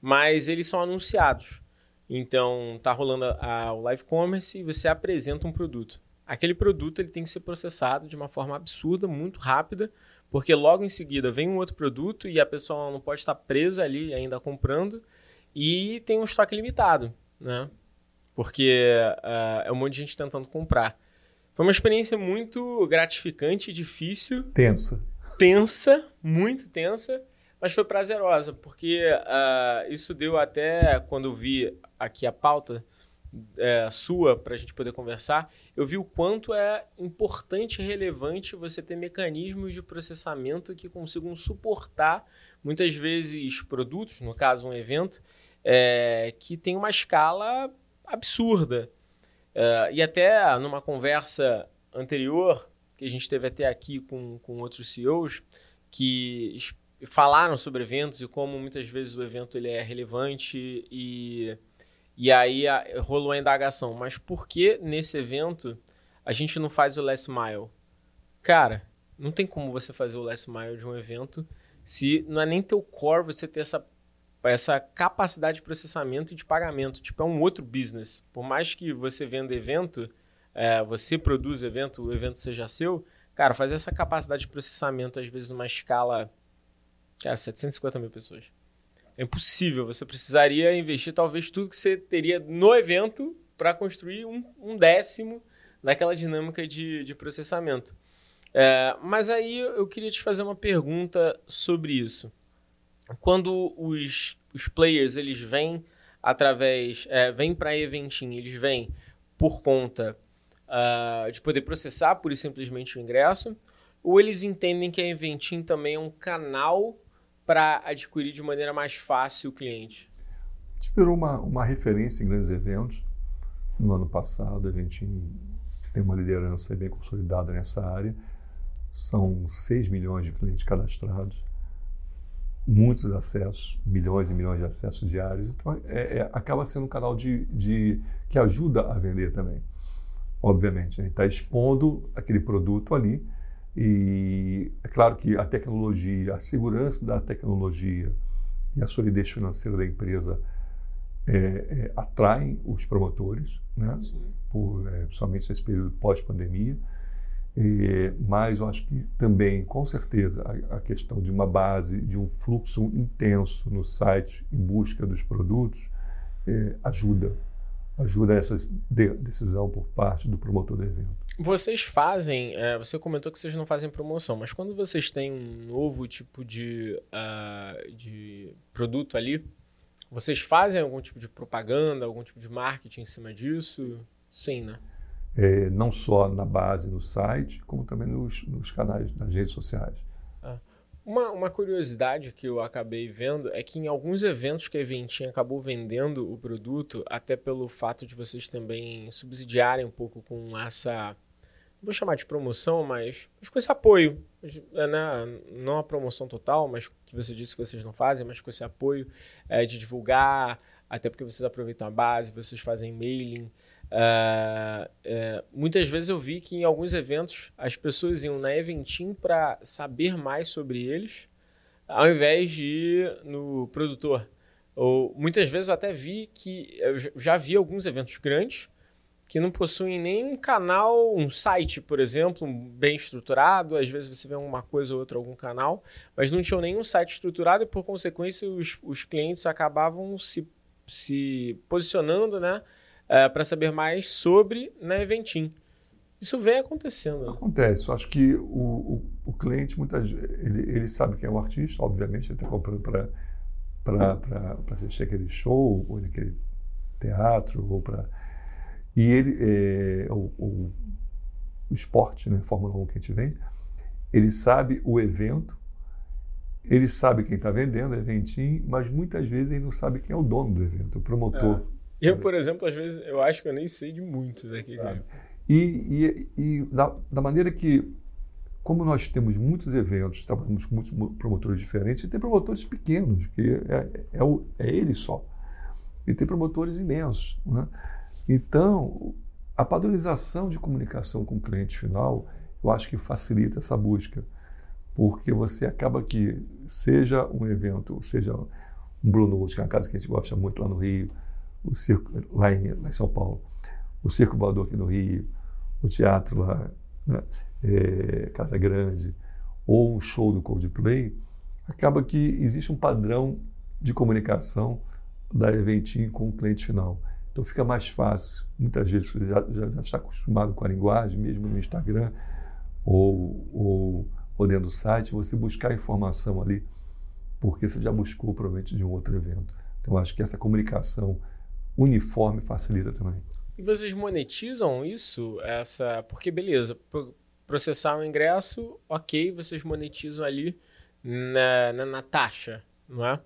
mas eles são anunciados. Então, tá rolando a, a, o live commerce e você apresenta um produto. Aquele produto ele tem que ser processado de uma forma absurda, muito rápida, porque logo em seguida vem um outro produto e a pessoa não pode estar presa ali ainda comprando e tem um estoque limitado, né? Porque uh, é um monte de gente tentando comprar. Foi uma experiência muito gratificante, difícil. Tensa. Tensa, muito tensa, mas foi prazerosa, porque uh, isso deu até, quando eu vi aqui a pauta é, sua para a gente poder conversar, eu vi o quanto é importante e relevante você ter mecanismos de processamento que consigam suportar, muitas vezes, produtos, no caso, um evento, é, que tem uma escala absurda. É, e até numa conversa anterior, que a gente teve até aqui com, com outros CEOs, que falaram sobre eventos e como muitas vezes o evento ele é relevante e, e aí a, rolou a indagação, mas por que nesse evento a gente não faz o last mile? Cara, não tem como você fazer o last mile de um evento se não é nem teu core você ter essa essa capacidade de processamento e de pagamento. Tipo, é um outro business. Por mais que você venda evento, é, você produz evento, o evento seja seu, cara, fazer essa capacidade de processamento, às vezes, numa escala. Cara, 750 mil pessoas. É impossível. Você precisaria investir talvez tudo que você teria no evento para construir um, um, décimo daquela dinâmica de, de processamento. É, mas aí eu queria te fazer uma pergunta sobre isso quando os, os players eles vêm através, é, vêm para Eventim, eles vêm por conta uh, de poder processar pura e simplesmente o ingresso, ou eles entendem que a Eventim também é um canal para adquirir de maneira mais fácil o cliente? A gente virou uma, uma referência em grandes eventos. No ano passado, a Eventim tem uma liderança bem consolidada nessa área. São 6 milhões de clientes cadastrados muitos acessos, milhões e milhões de acessos diários. Então, é, é, acaba sendo um canal de, de, que ajuda a vender também. Obviamente, a gente está expondo aquele produto ali e é claro que a tecnologia, a segurança da tecnologia e a solidez financeira da empresa é, é, atraem os promotores, né? Por, é, principalmente nesse período pós-pandemia. Mas eu acho que também, com certeza, a, a, questão de uma base, de um fluxo intenso no site em busca dos produtos é, ajuda. Essa de, decisão por parte do promotor do evento. Vocês fazem, é, você comentou que vocês não fazem promoção, mas quando vocês têm um novo tipo de, uh, de produto ali, vocês fazem algum tipo de propaganda, algum tipo de marketing em cima disso? Sim, né? é, não só na base, no site, como também nos, nos canais, nas redes sociais. Uma, uma, curiosidade que eu acabei vendo é que em alguns eventos que a Eventinha acabou vendendo o produto, até pelo fato de vocês também subsidiarem um pouco com essa vou chamar de promoção, mas, mas com esse apoio, é, né? não a promoção total, mas que você disse que vocês não fazem, mas com esse apoio é, de divulgar, até porque vocês aproveitam a base, vocês fazem mailing. Uh, é, muitas vezes eu vi que em alguns eventos as pessoas iam na Eventim para saber mais sobre eles, ao invés de ir no produtor. Ou muitas vezes eu até vi que eu já vi alguns eventos grandes que não possuem nem um canal, um site, por exemplo, bem estruturado. Às vezes você vê uma coisa ou outra, algum canal, mas não tinham nenhum site estruturado e, por consequência, os, os clientes acabavam se, se posicionando né, uh, é, para saber mais sobre na Eventim. Isso vem acontecendo. Né? Acontece. Eu acho que o, o, o cliente, muitas ele, ele sabe quem é o artista, obviamente, ele está comprando para para assistir aquele show, ou naquele teatro, ou para e ele, é, o, o, o, esporte, né, Fórmula 1 que a gente vende, ele sabe o evento, ele sabe quem está vendendo, o eventinho, mas muitas vezes ele não sabe quem é o dono do evento, o promotor. Eu, por exemplo, às vezes eu acho que eu nem sei de muitos aqui. E, e, e da, da, maneira que, como nós temos muitos eventos, trabalhamos com muitos promotores diferentes, e tem promotores pequenos, que é, é, é, o, é ele só. E tem promotores imensos. Né? Então, a padronização de comunicação com o cliente final, eu acho que facilita essa busca, porque você acaba que, seja um evento, seja um Blue Note, que é uma casa que a gente gosta muito lá no Rio, o circo, lá, em, lá em São Paulo, o Circo Voador aqui no Rio, o teatro lá, né, é, Casa Grande, ou um show do Coldplay, acaba que existe um padrão de comunicação da Eventim com o cliente final. Então fica mais fácil. Muitas vezes você já, já, já está acostumado com a linguagem, mesmo no Instagram ou, ou, ou dentro do site, você buscar informação ali, porque você já buscou provavelmente de um outro evento. Então acho que essa comunicação uniforme facilita também. E vocês monetizam isso? Essa, porque beleza, processar o ingresso, ok, vocês monetizam ali na, na, na taxa, não é?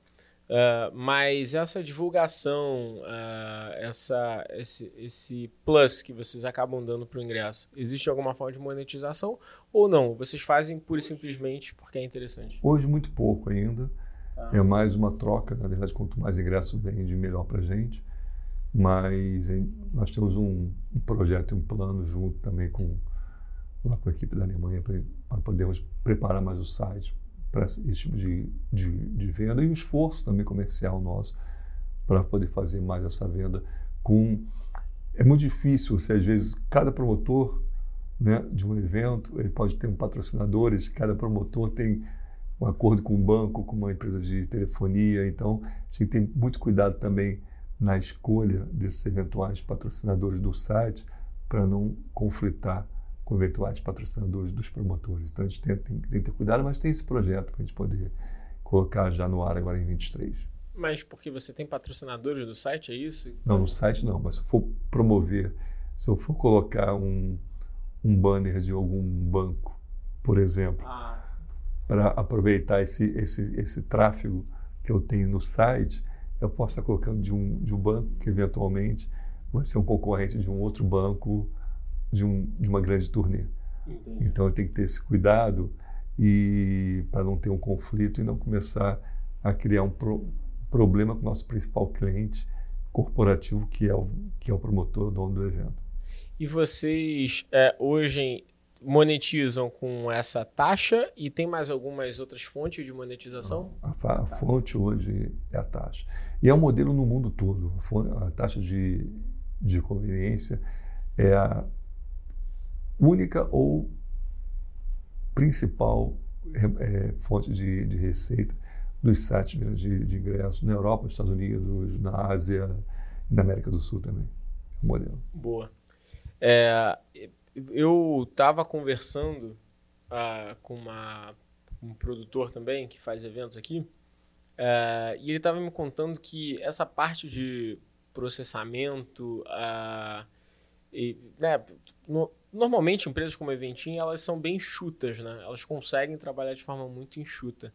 Uh, mas essa divulgação, uh, essa, esse, esse plus que vocês acabam dando para o ingresso, existe alguma forma de monetização ou não? Vocês fazem pura e simplesmente porque é interessante? Hoje, muito pouco ainda. Tá. É mais uma troca. Na verdade, quanto mais ingresso vende, melhor para a gente. Mas nós temos um, um projeto um plano junto também com, lá com a equipe da Alemanha para podermos preparar mais o site para esse tipo de, de, de, venda e o esforço também comercial nosso para poder fazer mais essa venda com é muito difícil se às vezes cada promotor né, de um evento ele pode ter um patrocinadores cada promotor tem um acordo com um banco com uma empresa de telefonia então a gente tem muito cuidado também na escolha desses eventuais patrocinadores do site para não conflitar com eventuais patrocinadores dos promotores. Então a gente tem, tem, tem que ter cuidado, mas tem esse projeto para a gente poder colocar já no ar agora em 23. Mas porque você tem patrocinadores do site, é isso? Não, no site não, mas se eu for promover, se eu for colocar um, um banner de algum banco, por exemplo, ah, para aproveitar esse, esse, esse tráfego que eu tenho no site, eu posso estar colocando de um, de um banco que eventualmente vai ser um concorrente de um outro banco de, um, de uma grande turnê. Entendi. Então eu tenho que ter esse cuidado e para não ter um conflito e não começar a criar um pro, problema com o nosso principal cliente corporativo, que é o, que é o promotor, dono do evento. E vocês é, hoje monetizam com essa taxa e tem mais algumas outras fontes de monetização? Não, a, a, fonte hoje é a taxa. E é um modelo no mundo todo. A, a taxa de, de conveniência é a, única ou principal é, fonte de, de, receita dos sites de, de ingresso na Europa, nos Estados Unidos, na Ásia e na América do Sul também. É o modelo. Boa. É, eu estava conversando uh, com uma, um produtor também que faz eventos aqui uh, e ele estava me contando que essa parte de processamento uh, e, né, no, Normalmente, empresas como a Eventim, elas são bem enxutas, né? Elas conseguem trabalhar de forma muito enxuta.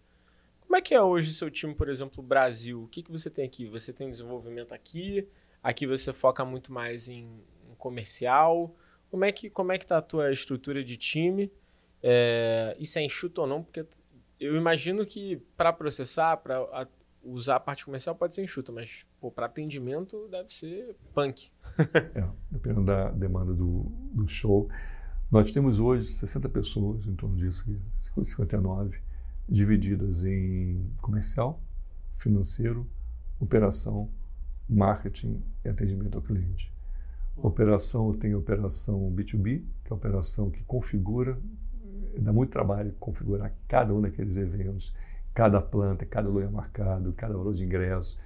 Como é que é hoje seu time, por exemplo, Brasil? O que, que você tem aqui? Você tem desenvolvimento aqui, aqui você foca muito mais em, em comercial, Como é que como é que tá a tua estrutura de time? É, isso é enxuto ou não? Porque eu imagino que para processar, para usar a parte comercial pode ser enxuta, mas para atendimento deve ser punk. é, dependendo da demanda do, do show. Nós temos hoje 60 pessoas, em torno disso, 59, divididas em comercial, financeiro, operação, marketing e atendimento ao cliente. Operação tem operação B2B, que é a operação que configura, dá muito trabalho configurar cada um daqueles eventos, cada planta, cada lugar marcado, cada valor de ingresso,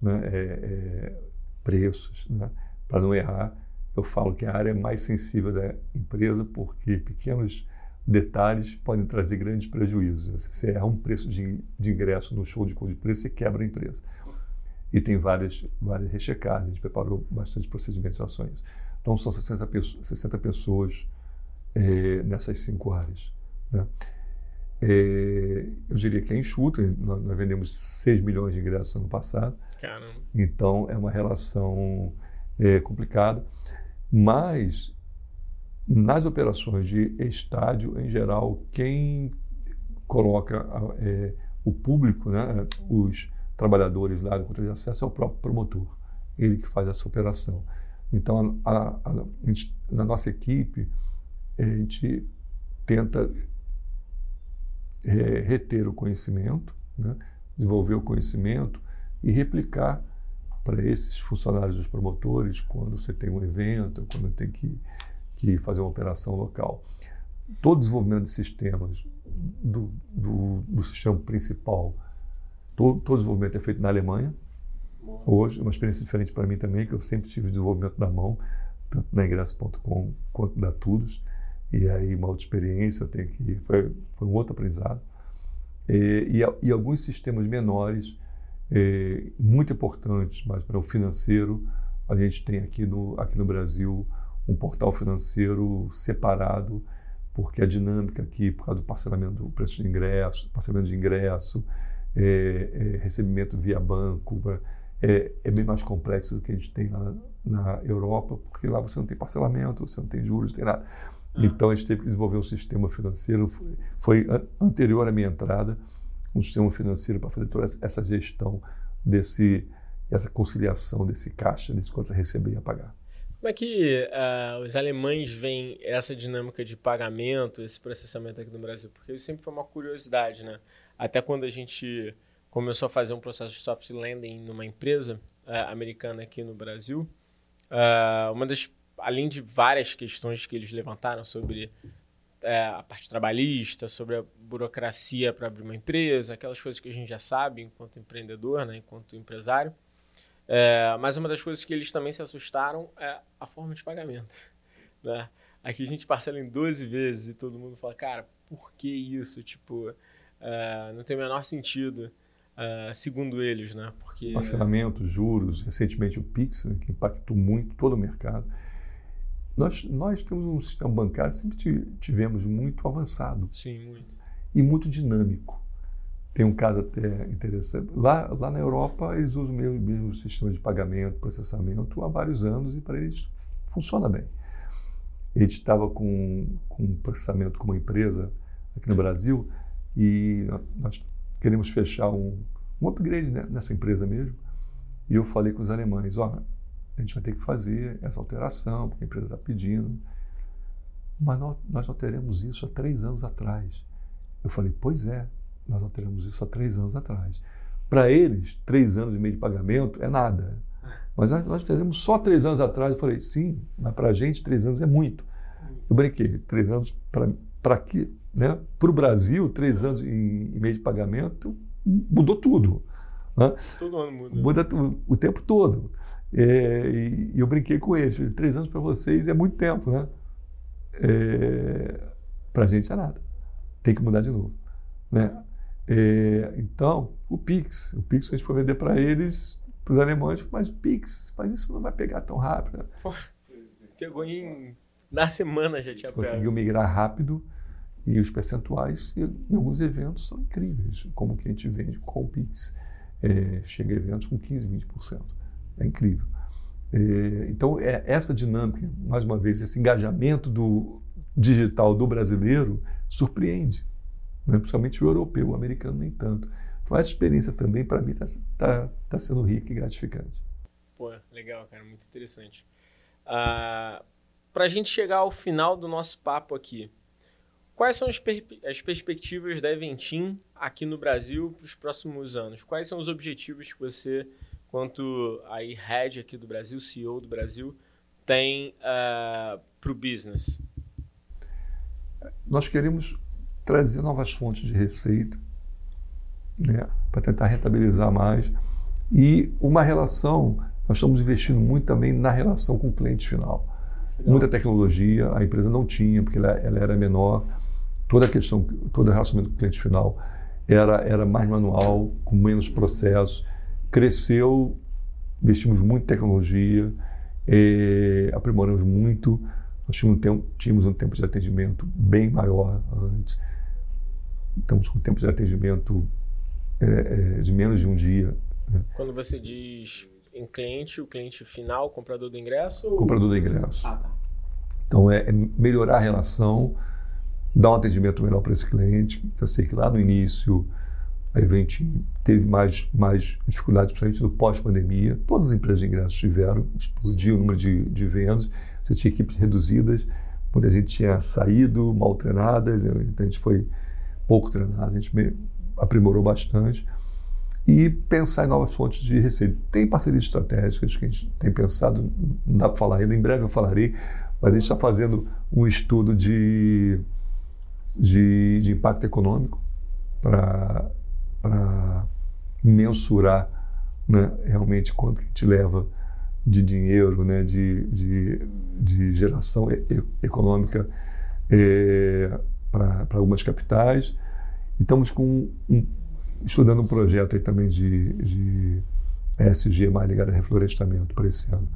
né, é, é, preços, né, para não errar. Eu falo que a área mais sensível da empresa, porque pequenos detalhes podem trazer grandes prejuízos. Se você errar um preço de, de ingresso no show de Coldplay, você quebra a empresa. E tem várias, várias rechecadas, a gente preparou bastante procedimentos e ações. Então, são 60 pessoas, 60 pessoas é, nessas cinco áreas. Né? É, eu diria que é enxuto, nós, nós, vendemos 6 milhões de ingressos no ano passado. Caramba. Então, é uma relação é, complicada. Mas, nas operações de estádio, em geral, quem coloca é, o público, né, os trabalhadores lá do controle de acesso é o próprio promotor, ele que faz essa operação. Então, a, a, a, na nossa equipe, a gente tenta é, reter o conhecimento, né, desenvolver o conhecimento e replicar para esses funcionários dos promotores quando você tem um evento, quando tem que, que fazer uma operação local. Todo desenvolvimento de sistemas do, do, do sistema principal Todo, todo desenvolvimento é feito na Alemanha. Hoje, uma experiência diferente para mim também, que eu sempre tive desenvolvimento da mão, tanto na ingresso.com quanto na Tudos. E aí, uma outra experiência, tenho que. Foi, foi um outro aprendizado. E, e, e alguns sistemas menores, é, muito importantes, mas para o financeiro, a gente tem aqui no, aqui no Brasil um portal financeiro separado, porque a dinâmica aqui, por causa do parcelamento do preço de ingresso, parcelamento de ingresso, é, é, recebimento via banco, é, é, bem mais complexo do que a gente tem lá na Europa, porque lá você não tem parcelamento, você não tem juros, não tem nada. Ah. Então a gente teve que desenvolver um sistema financeiro, foi, foi anterior à minha entrada, um sistema financeiro para fazer toda essa gestão desse, essa conciliação desse caixa, desse quanto você receber e pagar. Como é que uh, os alemães veem essa dinâmica de pagamento, esse processamento aqui no Brasil? Porque isso sempre foi uma curiosidade, né? Até quando a gente começou a fazer um processo de soft landing numa empresa uh, americana aqui no Brasil, uh, uma das, além de várias questões que eles levantaram sobre uh, a parte trabalhista, sobre a burocracia para abrir uma empresa, aquelas coisas que a gente já sabe enquanto empreendedor, né, enquanto empresário, mas uma das coisas que eles também se assustaram é a forma de pagamento. Né? Aqui a gente parcela em 12 vezes e todo mundo fala, cara, por que isso? Tipo, Uh, não tem o menor sentido, uh, segundo eles, né? Porque... Parcelamento, juros, recentemente o Pix, né, que impactou muito todo o mercado. Nós, nós temos um sistema bancário, sempre tivemos muito avançado. Sim, muito. E muito dinâmico. Tem um caso até interessante. Lá, lá na Europa, eles usam o mesmo, mesmo sistema de pagamento, processamento há vários anos e para eles funciona bem. A gente estava com, com um processamento com uma empresa aqui no Brasil e nós queremos fechar um, um upgrade né, nessa empresa mesmo. E eu falei com os alemães: ó, a gente vai ter que fazer essa alteração, porque a empresa está pedindo. Mas nós, nós alteramos isso há três anos atrás. Eu falei: pois é, nós alteramos isso há três anos atrás. Para eles, três anos e meio de pagamento é nada. Mas nós, nós teremos só três anos atrás. Eu falei: sim, mas para a gente, três anos é muito. Eu brinquei: três anos para quê? Né? Para o Brasil, três anos e meio de pagamento mudou tudo. Né? Todo ano muda. Muda o tempo todo. É, e, eu brinquei com eles. Três anos para vocês é muito tempo, né? É, para a gente é nada. Tem que mudar de novo. Né? É, então, o Pix. O Pix a gente foi vender para eles, para os alemães, mas Pix, mas isso não vai pegar tão rápido. pegou em. Na semana já tinha. Conseguiu migrar rápido e os percentuais em alguns eventos são incríveis, como que a gente vende com o Pix. É, chega a eventos com 15%, 20%. É incrível. É, então, é essa dinâmica, mais uma vez, esse engajamento do digital do brasileiro surpreende, né? principalmente o europeu, o americano nem tanto. Então, essa experiência também, para mim, está tá, tá sendo rica e gratificante. Pô, legal, cara, muito interessante. Ah, para a gente chegar ao final do nosso papo aqui, quais são as, per as perspectivas da Eventim aqui no Brasil para os próximos anos? Quais são os objetivos que você quanto aí head aqui do Brasil, CEO do Brasil, tem uh, ah, para o business? Nós queremos trazer novas fontes de receita né, para tentar rentabilizar mais e uma relação. Nós estamos investindo muito também na relação com o cliente final. Legal. Muita tecnologia a empresa não tinha porque ela, ela era menor. Toda a questão, todo o relacionamento com o cliente final era, era mais manual, com menos processos cresceu, investimos muito em tecnologia, é, aprimoramos muito. Nós tínhamos um, tempo, tínhamos um tempo de atendimento bem maior antes. Estamos com um tempo de atendimento é, é, de menos de um dia. Né? Quando você diz em cliente, o cliente final, o comprador do ingresso? Comprador do ingresso. Ah, tá. Então, é, é melhorar a relação, dar um atendimento melhor para esse cliente. Eu sei que lá no início a Event teve mais, mais dificuldades, principalmente no pós-pandemia. Todas as empresas de ingressos tiveram, explodiu o número de, de vendas, você tinha equipes reduzidas, muita gente tinha saído, mal treinadas, a gente foi pouco treinado, a gente aprimorou bastante. E pensar em novas fontes de receita. Tem parcerias estratégicas que a gente tem pensado, não dá para falar ainda, em breve eu falarei, mas a gente está fazendo um estudo de, de, de impacto econômico para mensurar né, realmente quanto que te leva de dinheiro, né, de, de, de geração e, econômica é, para algumas capitais. E estamos com um, estudando um projeto aí também de, de ESG mais ligado a reflorestamento para esse ano.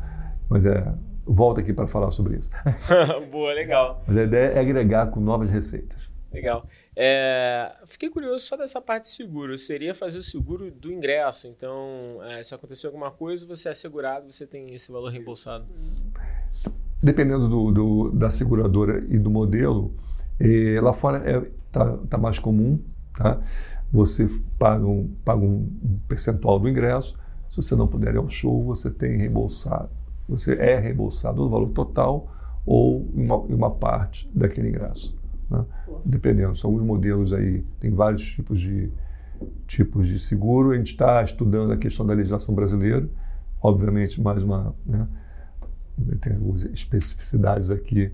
Mas é, volta aqui para falar sobre isso. Boa, legal. Mas a ideia é agregar com novas receitas. Legal. É, fiquei curioso só dessa parte de seguro. Seria fazer o seguro do ingresso. Então, é, se acontecer alguma coisa, você é assegurado, você tem esse valor reembolsado. Dependendo do, do da seguradora e do modelo, é, lá fora está é, tá mais comum. Tá? Você paga, um, paga um percentual do ingresso. Se você não puder ir ao show, você tem reembolsado. Você é reembolsado no valor total ou em uma, uma parte daquele ingresso. Né? Dependendo, são alguns modelos aí, tem vários tipos de, tipos de seguro. A gente está estudando a questão da legislação brasileira, obviamente, mais uma. Né? Tem algumas especificidades aqui.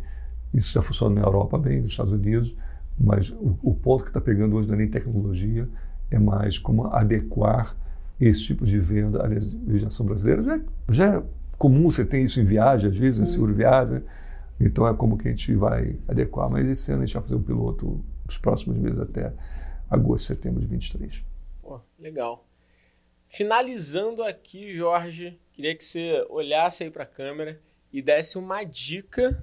Isso já funciona na Europa bem, nos Estados Unidos, mas o, o ponto que está pegando hoje não é nem tecnologia, é mais como adequar esse tipo de venda à legislação brasileira. Já, é, já é comum você ter isso em viagem, às vezes, em seguro viagem. Né? Então é como que a gente vai adequar. Mas esse ano a gente vai fazer um piloto nos próximos meses até agosto, setembro de 23. Pô, legal. Finalizando aqui, Jorge, queria que você olhasse aí para a câmera e desse uma dica.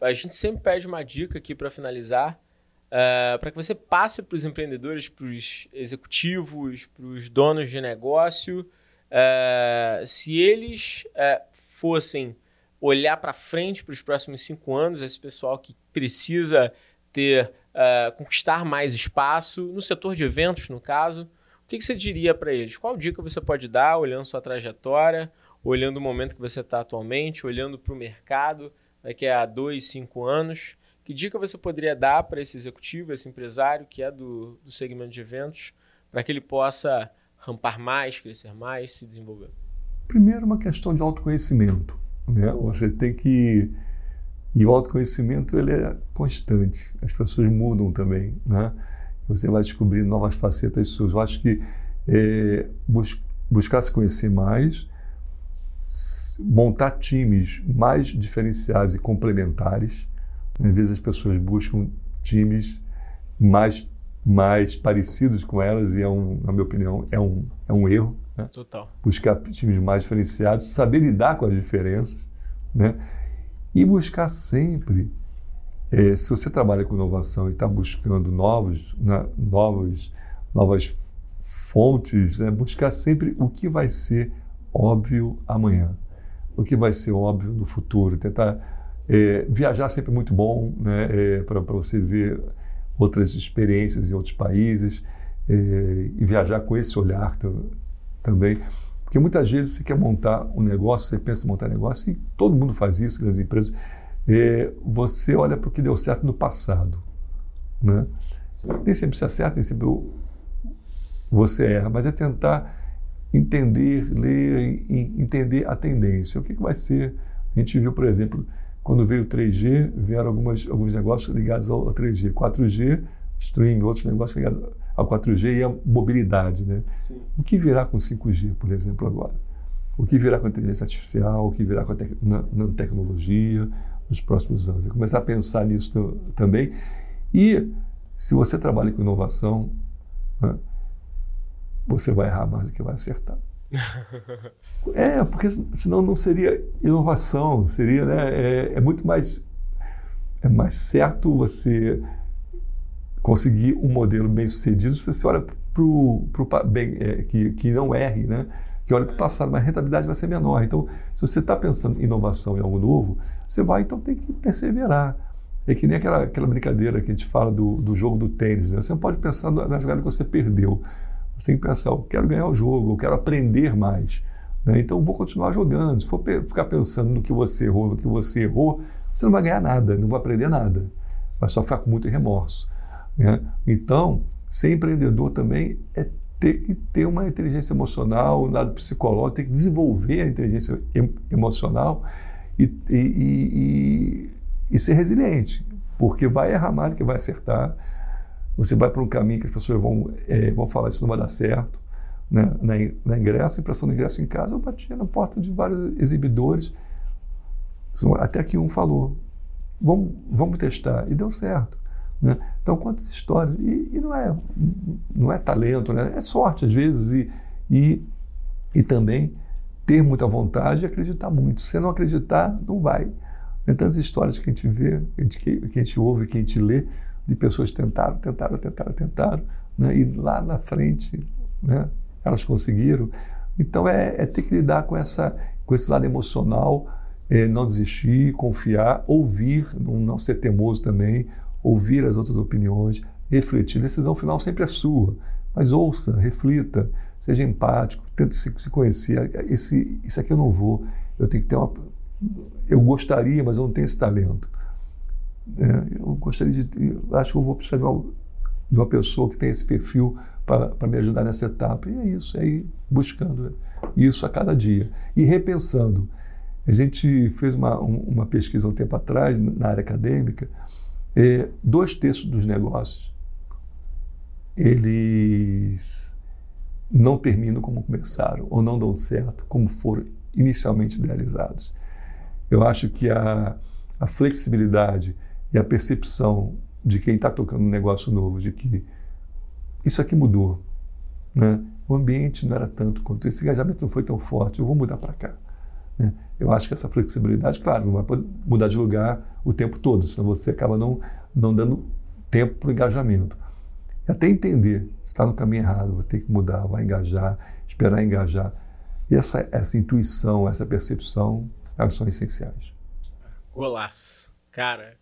A gente sempre pede uma dica aqui para finalizar, uh, eh, para que você passe para os empreendedores, para os executivos, para os donos de negócio, uh, se eles uh, fossem olhar para frente para os próximos cinco anos, esse pessoal que precisa ter conquistar mais espaço no setor de eventos, no caso, o que, que você diria para eles? Qual dica você pode dar, olhando sua trajetória, olhando o momento que você está atualmente, olhando para o mercado daqui a dois, cinco anos? Que dica você poderia dar para esse executivo, esse empresário que é do, do segmento de eventos, para que ele possa rampar mais, crescer mais, se desenvolver? Primeiro, uma questão de autoconhecimento. Né? Você tem que. E o autoconhecimento ele é constante. As pessoas mudam também. Né? Você vai descobrir novas facetas suas. Eu acho que é, bus buscar se conhecer mais, montar times mais diferenciados e complementares. Às vezes as pessoas buscam times mais mais parecidos com elas e é um, na minha opinião é um é um erro né? Total. Buscar times mais diferenciados, saber lidar com as diferenças, né? E buscar sempre, é, se você trabalha com inovação e está buscando novos, né, novos, novas fontes, né? buscar sempre o que vai ser óbvio amanhã. o que vai ser óbvio no futuro, tentar é, viajar sempre é muito bom, né, é, para você ver outras experiências em outros países é, e viajar com esse olhar também. Porque muitas vezes você quer montar um negócio, você pensa em montar um negócio, e todo mundo faz isso, grandes empresas, é, você olha para o que deu certo no passado. Né? Nem sempre se acerta, nem sempre você erra, mas é tentar entender, ler entender a tendência. O que, que vai ser? A gente viu, por exemplo, quando veio o 3G, vieram algumas, alguns negócios ligados ao 3G. 4G, streaming, outros negócios ligados ao 4G e à mobilidade. Né? Sim. O que virá com 5G, por exemplo, agora? O que virá com a inteligência artificial? O que virá com a te nanotecnologia nos próximos anos? E começar a pensar nisso também. E se você trabalha com inovação, né, você vai errar mais do que vai acertar. é, porque senão não seria inovação, seria, né, é, é muito mais é mais certo você conseguir um modelo bem sucedido, você se olha para o é, que, que não erre, né? que olha para o passado, mas a rentabilidade vai ser menor. Então, se você está pensando em inovação em algo novo, você vai então ter que perseverar. É que nem aquela, aquela brincadeira que a gente fala do, do jogo do tênis. Né? Você não pode pensar na jogada que você perdeu. Você tem que pensar, eu quero ganhar o jogo, eu quero aprender mais. Né? Então, vou continuar jogando. Se for ficar pensando no que você errou, no que você errou, você não vai ganhar nada, não vai aprender nada. Vai só ficar com muito remorso. Né? Então, ser empreendedor também é ter que ter uma inteligência emocional, um lado psicológico, ter que desenvolver a inteligência emocional e, e, e, e, ser resiliente, porque vai errar mais do que vai acertar. Você vai para um caminho que as pessoas vão, é, vão falar isso não vai dar certo. Né? Na, na ingresso, impressão do ingresso em casa, eu batia na porta de vários exibidores, até que um falou: vamos, vamos testar, e deu certo. Né? Então, quantas histórias. E, e, não, é, não é talento, né? é sorte às vezes, e, e, e também ter muita vontade e acreditar muito. Se não acreditar, não vai. Então, as histórias que a gente vê, que a gente, que a gente ouve, que a gente lê, de pessoas tentaram, tentaram, tentaram, tentaram, né? e lá na frente né? elas conseguiram. Então, é, é ter que lidar com, essa, com esse lado emocional, é, não desistir, confiar, ouvir, não, não ser teimoso também, ouvir as outras opiniões, refletir. A decisão final sempre é sua, mas ouça, reflita, seja empático, tente se, se conhecer. Esse, isso aqui eu não vou, eu tenho que ter uma. Eu gostaria, mas eu não tenho esse talento. É, eu gostaria de. Acho que eu vou precisar de uma, de uma pessoa que tem esse perfil para me ajudar nessa etapa. E é isso, é ir buscando isso a cada dia. E repensando. A gente fez uma, uma pesquisa um tempo atrás, na área acadêmica, é, dois terços dos negócios eles não terminam como começaram ou não dão certo como foram inicialmente idealizados. Eu acho que a, a flexibilidade e a percepção de quem está tocando um negócio novo, de que isso aqui mudou, né? o ambiente não era tanto quanto esse engajamento não foi tão forte, eu vou mudar para cá. Né? Eu acho que essa flexibilidade, claro, não vai mudar de lugar o tempo todo, senão você acaba não, não dando tempo para o engajamento. E até entender se está no caminho errado, vou ter que mudar, vai engajar, esperar engajar. E essa, essa intuição, essa percepção, elas são essenciais. Golaço. Cara,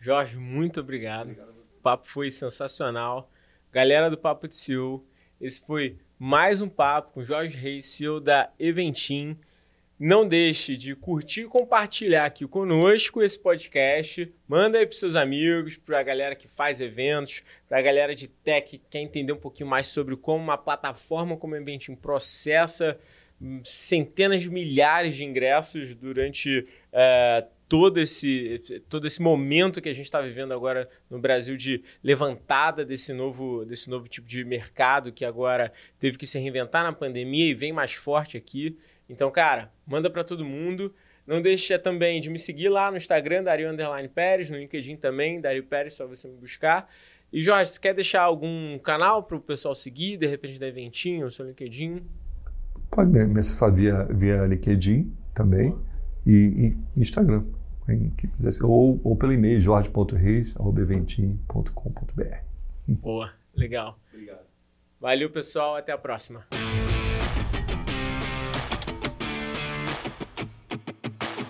Jorge, muito obrigado. obrigado o papo foi sensacional. Galera do Papo de CEO, esse foi mais um papo com Jorge Reis, CEO da Eventim. Não deixe de curtir e compartilhar aqui conosco esse podcast. Manda aí para seus amigos, para a galera que faz eventos, para a galera de tech que quer entender um pouquinho mais sobre como uma plataforma como a Eventim processa hum, centenas de milhares de ingressos durante uh, todo, esse, todo esse momento que a gente está vivendo agora no Brasil de levantada desse novo, desse novo tipo de mercado que agora teve que se reinventar na pandemia e vem mais forte aqui. Então, cara, manda para todo mundo. Não deixe também de me seguir lá no Instagram, Dario Underline Pérez, no LinkedIn também, Dario Pérez, só você me buscar. E Jorge, você quer deixar algum canal para o pessoal seguir, de repente da Eventinho, o seu LinkedIn? Pode me acessar via, via LinkedIn também e, e, Instagram. Ou, ou pelo e-mail jorge.reis.eventim.com.br. Boa, legal. Obrigado. Valeu, pessoal. Até a próxima.